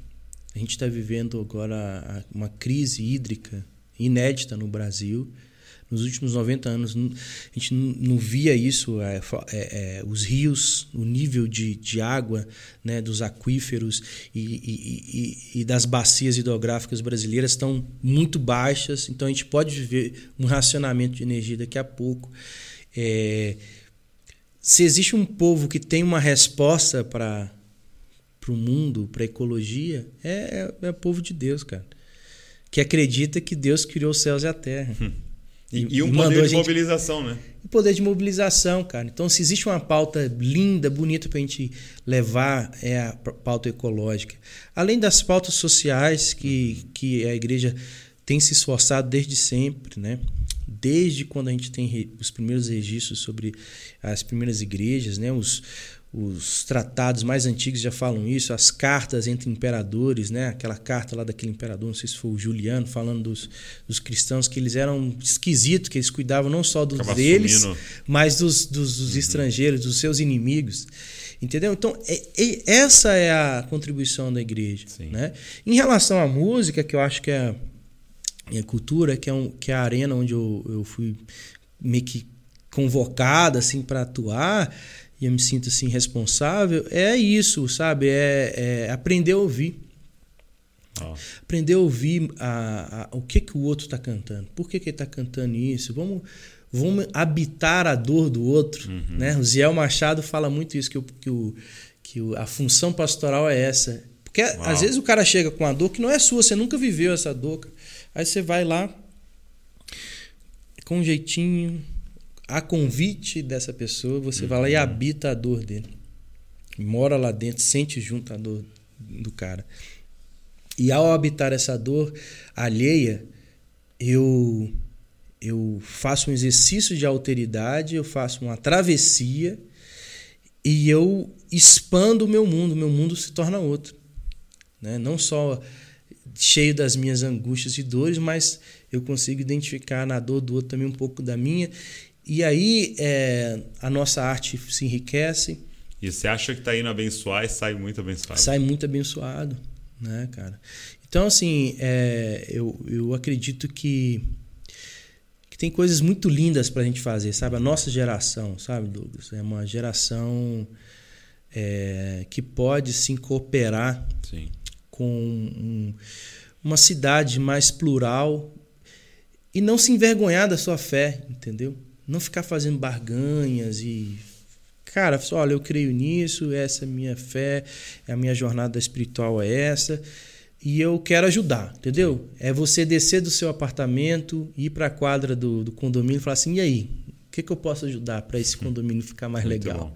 C: A gente está vivendo agora uma crise hídrica inédita no Brasil nos últimos 90 anos a gente não via isso, é, é, é, os rios, o nível de, de água né, dos aquíferos e, e, e, e, das bacias hidrográficas brasileiras estão muito baixas, então a gente pode viver um racionamento de energia daqui a pouco. É, se existe um povo que tem uma resposta para o mundo, para a ecologia, é, é, é o povo de Deus, cara. Que acredita que Deus criou os céus e a terra.
B: Hum. E, e um poder de gente... mobilização, né?
C: E poder de mobilização, cara. Então, se existe uma pauta linda, bonita para a gente levar, é a pauta ecológica. Além das pautas sociais que, que a igreja tem se esforçado desde sempre, né? Desde quando a gente tem os primeiros registros sobre as primeiras igrejas, né? Os, os tratados mais antigos já falam isso, as cartas entre imperadores, né? aquela carta lá daquele imperador, não sei se foi o Juliano, falando dos, dos cristãos, que eles eram esquisitos, que eles cuidavam não só dos Acaba deles, sumindo. mas dos, dos, dos uhum. estrangeiros, dos seus inimigos. Entendeu? Então, é, é, essa é a contribuição da igreja. Né? Em relação à música, que eu acho que é a, a cultura, que é, um, que é a arena onde eu, eu fui meio que convocada assim, para atuar e eu me sinto assim responsável, é isso, sabe? É, é aprender a ouvir. Oh. Aprender a ouvir a, a, o que, que o outro está cantando. Por que, que ele está cantando isso? Vamos, vamos habitar a dor do outro. Uhum. Né? O Ziel Machado fala muito isso, que, o, que, o, que o, a função pastoral é essa. Porque às vezes o cara chega com uma dor que não é sua, você nunca viveu essa dor. Aí você vai lá com um jeitinho, a convite dessa pessoa, você uhum. vai lá e uhum. habita a dor dele. Mora lá dentro, sente junto a dor do cara. E ao habitar essa dor alheia, eu eu faço um exercício de alteridade, eu faço uma travessia e eu expando o meu mundo, meu mundo se torna outro. Né? Não só cheio das minhas angústias e dores, mas eu consigo identificar na dor do outro também um pouco da minha e aí é, a nossa arte se enriquece.
B: E você acha que está indo abençoar e sai muito abençoado?
C: Sai muito abençoado, né, cara? Então, assim, é, eu, eu acredito que, que tem coisas muito lindas para a gente fazer, sabe? A nossa geração, sabe, Douglas? É uma geração é, que pode sim cooperar
B: Sim.
C: com um, uma cidade mais plural e não se envergonhar da sua fé, entendeu? Não ficar fazendo barganhas e cara, olha, eu creio nisso, essa é a minha fé, a minha jornada espiritual é essa e eu quero ajudar, entendeu? É você descer do seu apartamento, ir para a quadra do, do, condomínio e falar assim: e aí, o que, que eu posso ajudar para esse condomínio ficar mais
B: Muito
C: legal?
B: bom.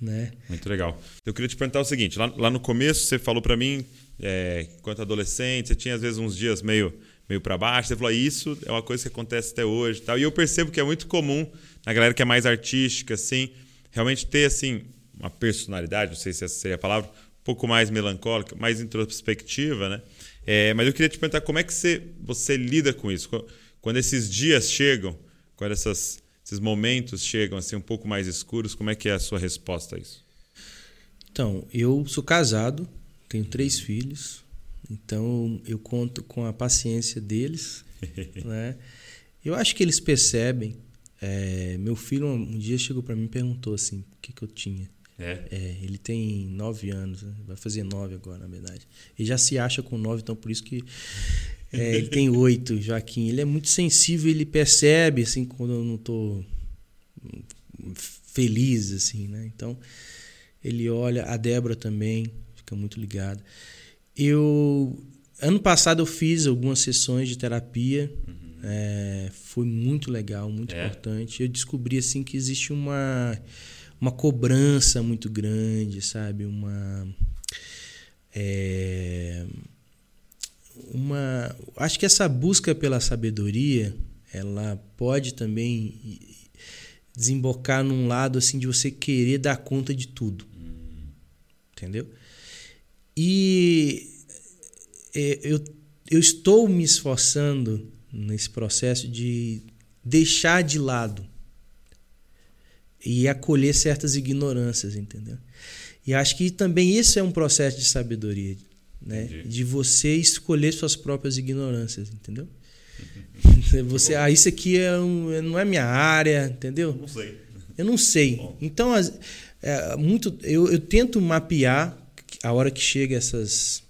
C: Né?
B: Muito legal. Eu queria te perguntar o seguinte: lá, lá no começo você falou para mim, é, enquanto adolescente, você tinha às vezes uns dias meio, meio para baixo. Você falou: "Ah, isso é uma coisa que acontece até hoje, tal. E eu percebo que é muito comum na galera que é mais artística, assim, realmente ter assim uma personalidade, não sei se essa seria a palavra, um pouco mais melancólica, mais introspectiva, né? É, mas eu queria te perguntar como é que você, você lida com isso? Quando- Quando esses dias chegam, quando essas, esses momentos chegam assim um pouco mais escuros, como é que é a sua resposta a isso?
C: Então, eu sou casado, tenho três filhos, então eu conto com a paciência deles. [LAUGHS] né? Eu acho que eles percebem. É, meu filho um, um dia chegou para mim e perguntou assim, o que, que eu tinha.
B: É.
C: É, ele tem nove anos, né? vai fazer nove agora, na verdade. Ele já se acha com nove, então por isso que é, ele tem [LAUGHS] oito, Joaquim. Ele é muito sensível, ele percebe assim quando eu não tô feliz, assim, né? Então ele olha, a Débora também fica muito ligada. Eu ano passado eu fiz algumas sessões de terapia, é, foi muito legal, muito
B: É?
C: importante. Eu descobri assim que existe uma uma cobrança muito grande, sabe? Uma é, uma acho que essa busca pela sabedoria ela pode também desembocar num lado assim de você querer dar conta de tudo entendeu e é, eu, eu estou me esforçando nesse processo de deixar de lado e acolher certas ignorâncias entendeu e acho que também isso é um processo de sabedoria né
B: Entendi.
C: de você escolher suas próprias ignorâncias entendeu [LAUGHS] você ah isso aqui é um, não é minha área entendeu
B: Não sei.
C: eu não sei.
B: Bom.
C: Então, as- é, muito, eu, eu tento mapear a hora que chega essas,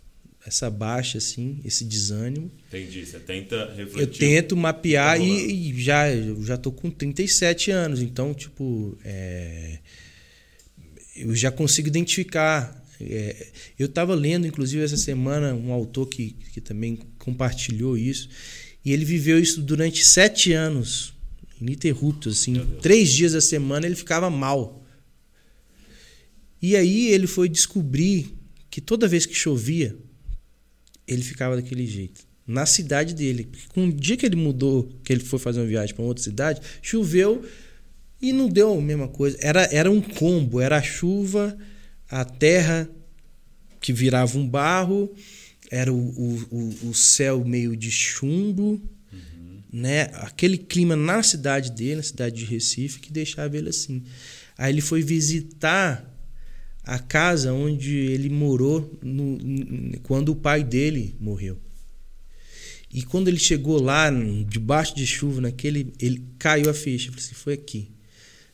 C: essa baixa, assim, esse desânimo.
B: Entendi. Você tenta refletir.
C: Eu tento mapear
B: Tá
C: e, e já eu já tô com 37 anos, então, tipo, é, eu já consigo identificar. É, eu estava lendo, inclusive, essa semana, um autor que, que também compartilhou isso, e ele viveu isso durante sete anos, ininterruptos, assim, três dias da semana ele ficava mal. E aí ele foi descobrir que toda vez que chovia, ele ficava daquele jeito. Na cidade dele. Com o dia que ele mudou, que ele foi fazer uma viagem para outra cidade, choveu e não deu a mesma coisa. Era, era um combo, era a chuva, a terra que virava um barro, era o, o, o, o céu meio de chumbo, né? Aquele clima na cidade dele, na cidade de Recife, que deixava ele assim. Aí ele foi visitar a casa onde ele morou no- quando o pai dele morreu. E quando ele chegou lá, debaixo de chuva, naquele, ele caiu a ficha. Eu falei assim, foi aqui.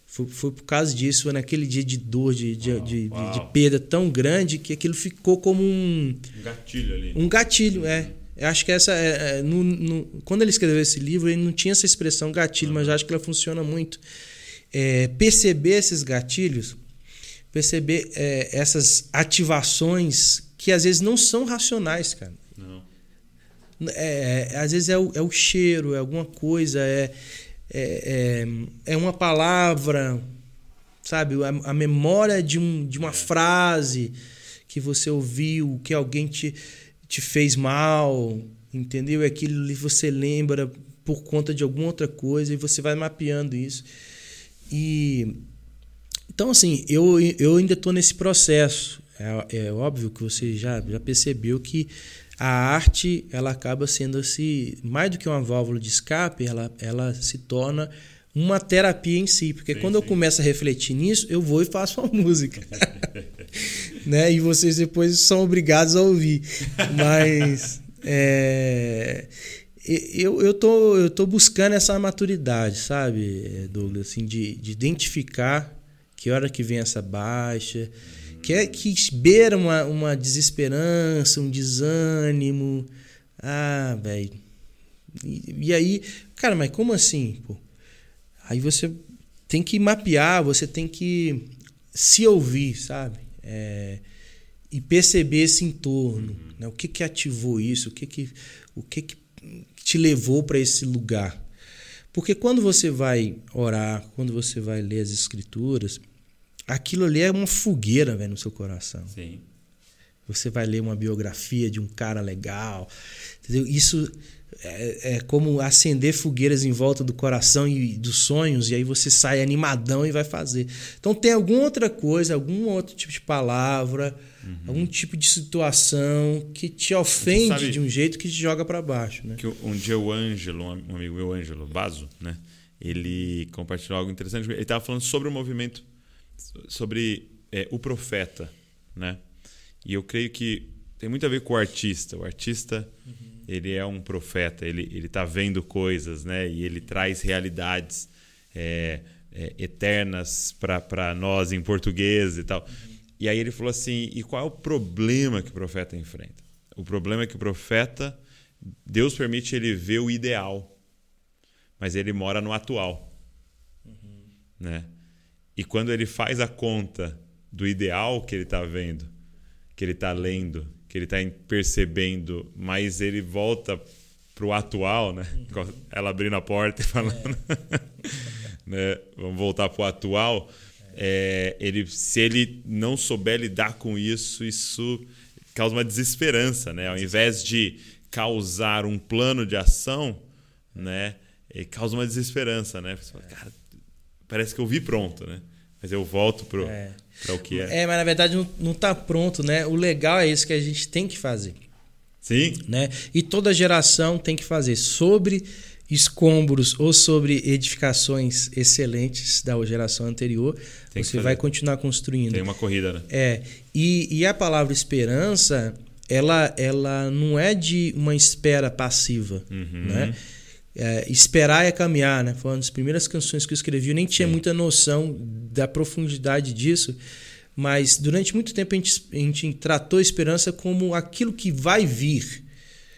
C: Foi, foi por causa disso, foi naquele dia de dor, de, de,
B: Uau,
C: de,
B: uau.
C: de perda tão grande que aquilo ficou como um,
B: Um gatilho ali.
C: um gatilho, é. Eu acho que essa. É, é, no- no- quando ele escreveu esse livro, ele não tinha essa expressão gatilho, mas eu acho que ela funciona muito. É, perceber esses gatilhos, perceber é, essas ativações que às vezes não são racionais, cara.
B: Não.
C: É, é, às vezes é o, é o cheiro, é alguma coisa, é, é, é, é uma palavra, sabe? A, a memória de, um, de uma frase que você ouviu, que alguém te, te fez mal, entendeu? E aquilo você lembra por conta de alguma outra coisa e você vai mapeando isso. E então, assim, eu, eu ainda estou nesse processo. É, é óbvio que você já, já percebeu que a arte ela acaba sendo assim, mais do que uma válvula de escape, ela, ela se torna uma terapia em si. Porque
B: Sim,
C: quando eu
B: sim.
C: começo a refletir nisso, eu vou e faço uma [LAUGHS] música. [LAUGHS] né? E vocês depois são obrigados a ouvir. Mas é, eu, eu, tô, eu tô buscando essa maturidade, sabe, Douglas? Assim, de, de identificar que hora que vem essa baixa, que é que beira uma, uma desesperança, um desânimo. Ah, velho. E, e, aí, cara, mas como assim? Pô? Aí você tem que mapear, você tem que se ouvir, sabe? É, e perceber esse entorno. Né? O que, que ativou isso? O que, que, o que, que te levou para esse lugar? Porque quando você vai orar, quando você vai ler as escrituras, aquilo ali é uma fogueira véio, no seu coração.
B: Sim.
C: Você vai ler uma biografia de um cara legal. Entendeu? Isso é, é, como acender fogueiras em volta do coração e dos sonhos, e aí você sai animadão e vai fazer. Então tem alguma outra coisa, algum outro tipo de palavra, uhum. algum tipo de situação que te ofende sabe, de um jeito que te joga para baixo. Né?
B: Que um dia o Ângelo, um amigo meu, Ângelo Bazo, né? ele compartilhou algo interessante. Ele estava falando sobre o movimento sobre é, o profeta, né? E eu creio que tem muito a ver com o artista. O artista uhum. ele é um profeta. Ele ele está vendo coisas, né? E ele traz realidades é, é, eternas para nós em português e tal. Uhum. E aí ele falou assim: e qual é o problema que o profeta enfrenta? O problema é que o profeta Deus permite ele ver o ideal, mas ele mora no atual, uhum. né? E quando ele faz a conta do ideal que ele está vendo, que ele está lendo, que ele está percebendo, mas ele volta para o atual, né? Uhum. Ela abrindo a porta e falando, é. [LAUGHS] né? Vamos voltar para o atual. É, ele, se ele não souber lidar com isso, isso causa uma desesperança, né? Ao invés de causar um plano de ação, né? Ele causa uma desesperança, né? Você fala, cara, parece que eu vi pronto, né? Mas eu volto pro, é. Para o que é.
C: É, mas na verdade não, não tá pronto, né? O legal é isso que a gente tem que fazer.
B: Sim.
C: Né? E toda geração tem que fazer sobre escombros ou sobre edificações excelentes da geração anterior, tem você vai continuar construindo.
B: Tem uma corrida, né?
C: É. E, e a palavra esperança, ela, ela não é de uma espera passiva, uhum. né? É, esperar é caminhar, né? Foi uma das primeiras canções que eu escrevi. Eu nem tinha muita noção da profundidade disso, mas durante muito tempo a gente, a gente tratou a esperança como aquilo que vai vir.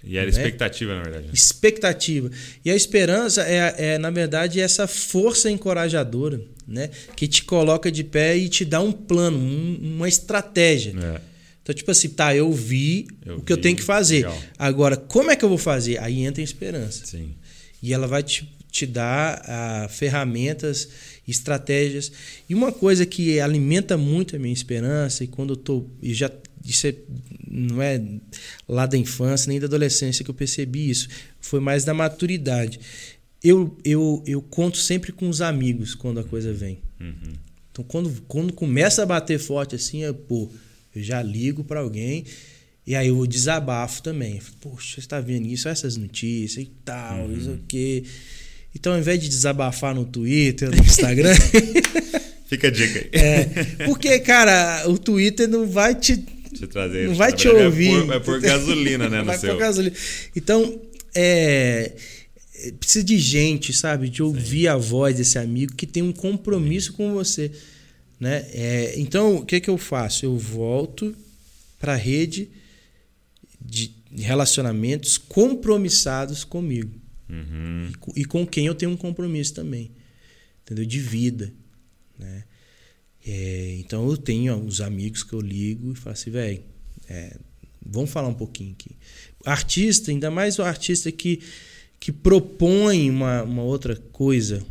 B: E era né? expectativa, na verdade. Né?
C: Expectativa. E a esperança é, é, na verdade, essa força encorajadora, né? Que te coloca de pé e te dá um plano, um, uma estratégia. É. Então, tipo assim, tá, eu vi eu o que vi, eu tenho que fazer. Legal. Agora, como é que eu vou fazer? Aí entra a esperança.
B: Sim
C: e ela vai te, te dar uh, ferramentas, estratégias. E uma coisa que alimenta muito a minha esperança, e quando eu tô. E já, isso é, não é lá da infância nem da adolescência que eu percebi isso, foi mais da maturidade. Eu, eu, eu conto sempre com os amigos quando a coisa vem. Uhum. Então, quando, quando começa a bater forte assim, eu, pô, eu já ligo para alguém e aí o desabafo também. Poxa, você está vendo isso, essas notícias e tal, uhum. isso aqui. Então, ao invés de desabafar no Twitter, no Instagram. [LAUGHS]
B: Fica a dica aí. [LAUGHS]
C: É, porque, cara, o Twitter não vai te.
B: te trazer,
C: não vai te ouvir.
B: Vai pôr, vai pôr gasolina, né? [LAUGHS] No
C: vai pôr gasolina. Então, é, precisa de gente, sabe? De ouvir Sim. a voz desse amigo que tem um compromisso Sim. com você. Né? É, então, o que, que eu faço? Eu volto para a rede de relacionamentos compromissados comigo. Uhum. E, com quem eu tenho um compromisso também. Entendeu? De vida. Né? É, então eu tenho uns amigos que eu ligo e falo assim, velho, é, vamos falar um pouquinho aqui. Artista, ainda mais o artista que, que propõe uma, uma outra coisa,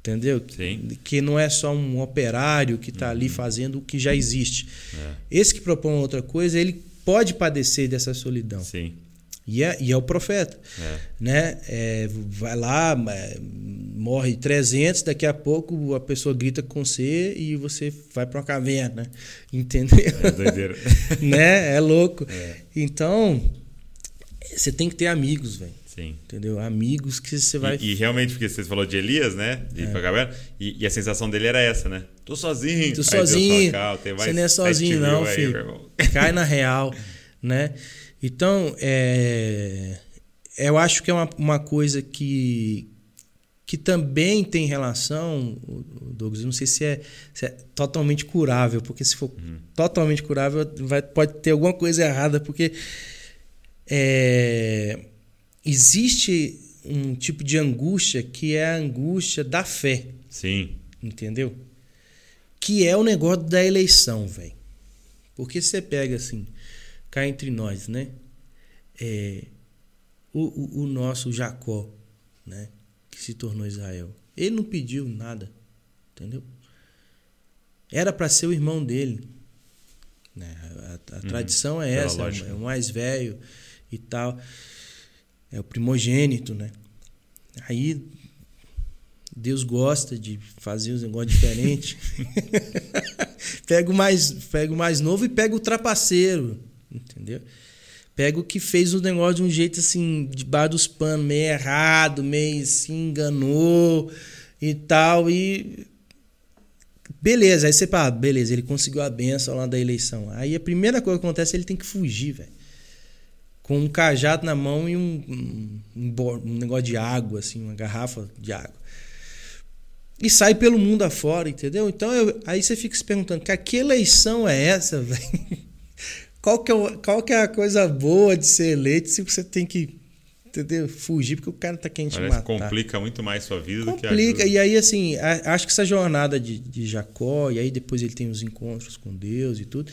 C: entendeu?
B: Sim.
C: Que não é só um operário que está uhum. ali fazendo o que já existe. É. Esse que propõe outra coisa, ele pode padecer dessa solidão.
B: Sim.
C: E é, e é o profeta. É. Né? É, vai lá, morre 300, daqui a pouco a pessoa grita com você e você vai para uma caverna. [LAUGHS] Entendeu?
B: É doideira. [LAUGHS]
C: né? É louco. É. Então, você tem que ter amigos, velho.
B: Sim.
C: Entendeu? Amigos que você vai.
B: E, e, realmente, porque você falou de Elias, né? De é. Caverna, e, e, a sensação dele era essa, né? Tô sozinho.
C: Tô sozinho. Fala, você não é sozinho, não, filho. Aí, [LAUGHS] Cai na real, né? Então, é, eu acho que é uma, uma coisa que, que também tem relação, Douglas, não sei se é, se é totalmente curável, porque se for uhum. totalmente curável, vai, pode ter alguma coisa errada, porque é, existe um tipo de angústia que é a angústia da fé.
B: Sim.
C: Entendeu? Que é o negócio da eleição, velho. Porque você pega assim, cá entre nós, né? É, o, o, o nosso Jacó, né? Que se tornou Israel. Ele não pediu nada, entendeu? Era para ser o irmão dele. Né? A, a uhum. tradição é essa, é o mais velho e tal. É o primogênito, né? Aí Deus gosta de fazer os negócios diferentes. [LAUGHS] pega o mais, pega o mais novo e pega o trapaceiro, entendeu? Pega o que fez o negócio de um jeito assim, debaixo dos panos, meio errado, meio se enganou e tal. E. Beleza, aí você fala, beleza, ele conseguiu a benção lá da eleição. Aí a primeira coisa que acontece é ele tem que fugir, velho. Com um cajado na mão e um, um, um, negócio de água, assim, uma garrafa de água. E sai pelo mundo afora, entendeu? Então eu, aí você fica se perguntando, cara, que eleição é essa, [LAUGHS] velho? qual que, é, qual que é a coisa boa de ser eleito se você tem que entendeu? fugir porque o cara tá querendo
B: Parece
C: te matar.
B: complica muito mais sua vida
C: complica.
B: do que
C: Complica. E aí, assim, a, acho que essa jornada de, de Jacó, e aí depois ele tem os encontros com Deus e tudo,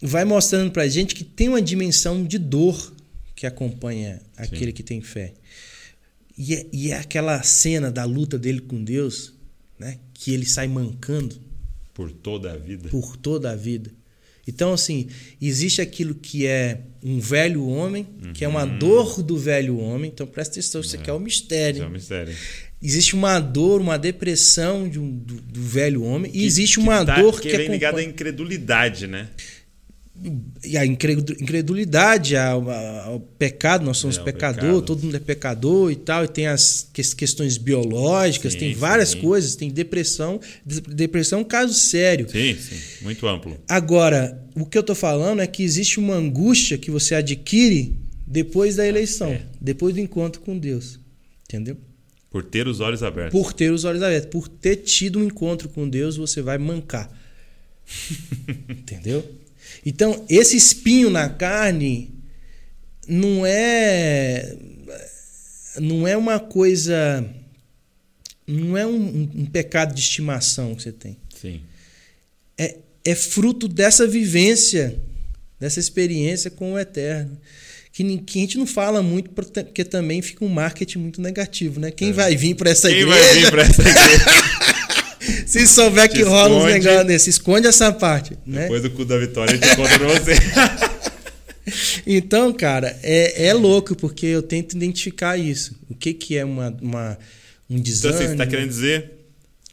C: vai mostrando pra gente que tem uma dimensão de dor que acompanha aquele Sim. que tem fé. E é, e é aquela cena da luta dele com Deus, né? Que ele sai mancando.
B: Por toda a vida.
C: Por toda a vida. Então, assim, existe aquilo que é um velho homem, uhum. que é uma uhum. dor do velho homem. Então, presta atenção, isso aqui é o um mistério.
B: é um mistério.
C: Existe uma dor, uma depressão de um, do, do velho homem. Que, e existe uma tá, dor que,
B: que é ligada à incredulidade, né?
C: E a incredulidade ao pecado, nós somos é, pecador, todo mundo é pecador e tal, e tem as questões biológicas, sim, tem várias sim. coisas, tem depressão, depressão é um caso sério.
B: Sim, sim, muito amplo.
C: Agora, o que eu estou falando é que existe uma angústia que você adquire depois da eleição, é. depois do encontro com Deus, entendeu?
B: Por ter os olhos abertos.
C: Por ter os olhos abertos, por ter tido um encontro com Deus, você vai mancar. [LAUGHS] entendeu? Então, esse espinho na carne não é não é uma coisa não é um, um pecado de estimação que você tem.
B: Sim.
C: É, é fruto dessa vivência, dessa experiência com o eterno. Que, que a gente não fala muito, porque também fica um marketing muito negativo, né? Quem é. vai vir para essa
B: Quem
C: igreja?
B: Quem vai vir para essa igreja? [LAUGHS]
C: Se souber que rola uns negócios desse, esconde essa parte. Né?
B: Depois do cu da vitória, a gente conta pra você. [LAUGHS]
C: então, cara, é, é louco, porque eu tento identificar isso. O que, que é uma, uma, um desânimo. Então, assim,
B: você está querendo dizer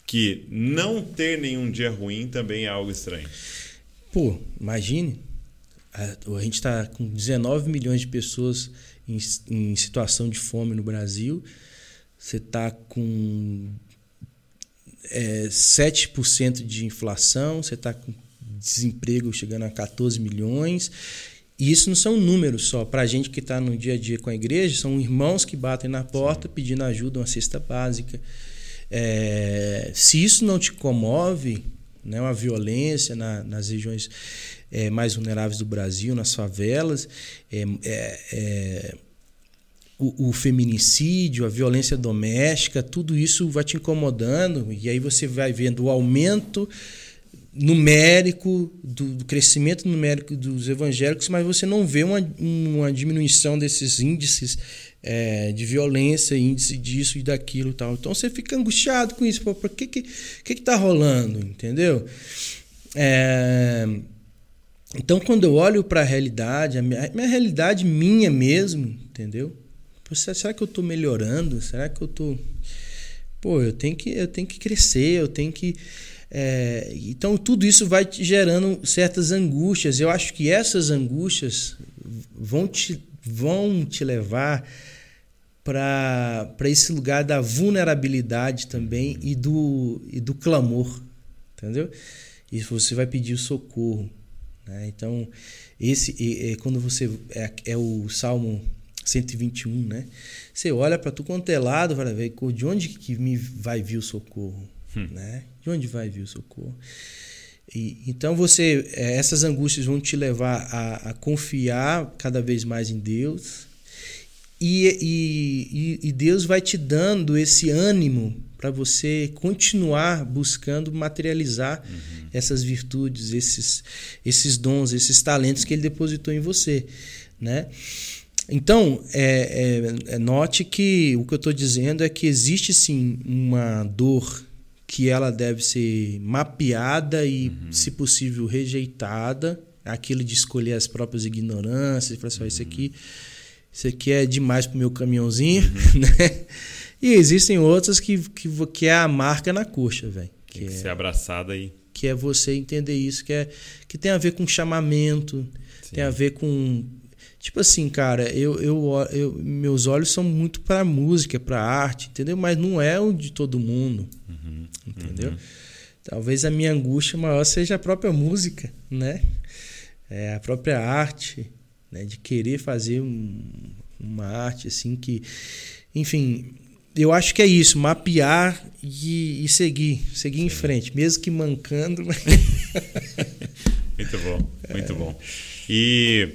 B: que não ter nenhum dia ruim também é algo estranho.
C: Pô, imagine. A, a gente está com 19 milhões de pessoas em, em situação de fome no Brasil. Você está com é, 7% de inflação, você está com desemprego chegando a 14 milhões. E isso não são números só. Para a gente que está no dia a dia com a igreja, são irmãos que batem na porta pedindo ajuda, uma cesta básica. É, se isso não te comove, né, uma violência na, nas regiões é, mais vulneráveis do Brasil, nas favelas, é, é, é o, o, feminicídio, a violência doméstica, tudo isso vai te incomodando e aí você vai vendo o aumento numérico, do, do crescimento numérico dos evangélicos, mas você não vê uma, uma diminuição desses índices é, de violência, índice disso e daquilo e tal. Então você fica angustiado com isso. Por que que, que, que tá rolando? Entendeu? É, então, quando eu olho para a realidade, a minha, a minha realidade minha mesmo, entendeu? Será que eu estou melhorando? Será que eu estou. Pô, eu tenho que, eu tenho que crescer, eu tenho que. É... então, tudo isso vai te gerando certas angústias. Eu acho que essas angústias vão te, vão te levar para esse lugar da vulnerabilidade também e do, e do clamor, entendeu? E você vai pedir o socorro. Né? Então, esse quando você. É, é o Salmo 121, né? Você olha para tu quanto é lado, vai ver de onde que me vai vir o socorro, hum. né? De onde vai vir o socorro? E, então você, é, essas angústias vão te levar a, a confiar cada vez mais em Deus e, e, e Deus vai te dando esse ânimo para você continuar buscando materializar uhum. essas virtudes, esses, esses dons, esses talentos que Ele depositou em você, né? Então, é, é, é note que o que eu estou dizendo é que existe sim uma dor que ela deve ser mapeada e, uhum. se possível, rejeitada. Aquilo de escolher as próprias ignorâncias, falar assim, uhum. isso aqui, isso aqui é demais para o meu caminhãozinho, uhum. [LAUGHS] né? E existem outras que, que, que é a marca na coxa, velho.
B: Que, Tem que
C: é,
B: ser abraçada aí.
C: Que é você entender isso, que, é, que tem a ver com chamamento, Sim. tem a ver com Tipo assim, cara, eu, eu, eu meus olhos são muito para música, para arte, entendeu? Mas não é o de todo mundo, uhum, entendeu? Uhum. Talvez a minha angústia maior seja a própria música, né? É a própria arte, né? De querer fazer um, uma arte assim que, enfim, eu acho que é isso, mapear e, e seguir, seguir Sim. em frente, mesmo que mancando. [LAUGHS]
B: muito bom, muito é. bom. E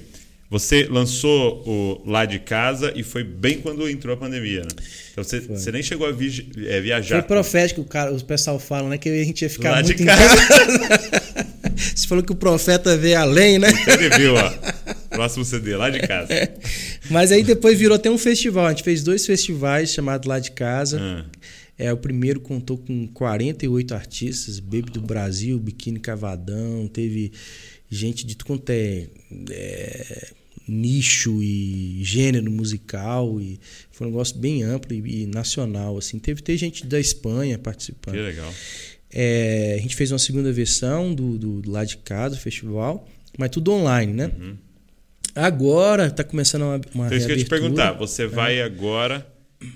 B: você lançou o Lá de Casa e foi bem quando entrou a pandemia, né? Então você, você nem chegou a vi, é, viajar.
C: Foi profético, o, cara, o pessoal fala, né? Que a gente ia ficar Lá muito de casa. casa. [LAUGHS] você falou que o profeta vê além, né?
B: Então ele viu, ó. Próximo CD, Lá de Casa. [LAUGHS]
C: Mas aí depois virou até um festival. A gente fez dois festivais chamados Lá de Casa. Ah. É, o primeiro contou com 48 artistas, Baby do Brasil, Biquíni Cavadão, teve gente de tudo quanto é, é nicho e gênero musical e foi um negócio bem amplo e, e nacional assim. Teve ter gente da Espanha participando.
B: Que legal.
C: É, a gente fez uma segunda versão do, do, do lá de casa do festival mas tudo online né? Uhum. agora está começando uma, uma
B: então, isso que eu te perguntar você é. vai agora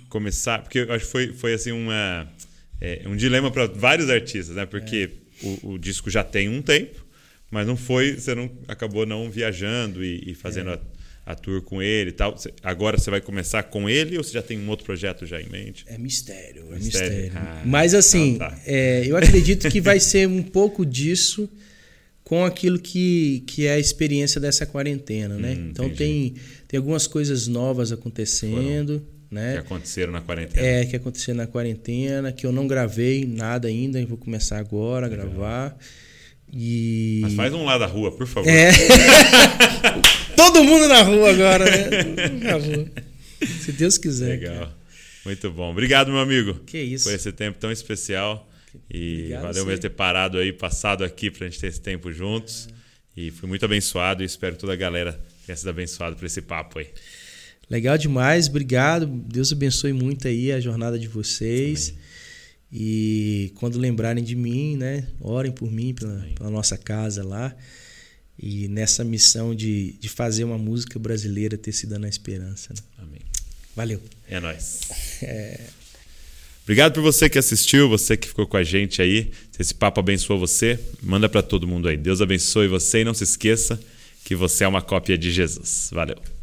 B: começar? Porque eu acho que foi foi assim uma é, um dilema para vários artistas né? Porque é. o, o disco já tem um tempo mas não foi, você não acabou não viajando e, e fazendo é. a, a, tour com ele e tal. Agora você vai começar com ele ou você já tem um outro projeto já em mente?
C: É mistério, é mistério. mistério. Ah, mas assim, tá. é, eu acredito que vai ser um pouco disso com aquilo que, que é a experiência dessa quarentena, né? Hum, então tem, tem algumas coisas novas acontecendo. Foram. Né?
B: Que aconteceram na quarentena.
C: É, que aconteceram na quarentena, que eu não gravei nada ainda, vou começar agora a gravar. E...
B: Mas faz um lá da rua, por favor.
C: É. [LAUGHS] Todo mundo na rua agora, né? Na rua. Se Deus quiser.
B: Legal. Cara. Muito bom. Obrigado, meu amigo.
C: Que isso.
B: Por esse tempo tão especial. E Obrigado, valeu mesmo ter parado aí, passado aqui pra gente ter esse tempo juntos. É. E fui muito abençoado e espero que toda a galera tenha sido abençoado por esse papo aí.
C: Legal demais, obrigado. Deus abençoe muito aí a jornada de vocês. E quando lembrarem de mim, né, orem por mim, pela, pela nossa casa lá. E nessa missão de, de fazer uma música brasileira ter sido na esperança. Né?
B: Amém.
C: Valeu.
B: É nóis. [LAUGHS] É... Obrigado por você que assistiu, você que ficou com a gente aí. Se esse papo abençoou você, manda para todo mundo aí. Deus abençoe você e não se esqueça que você é uma cópia de Jesus. Valeu.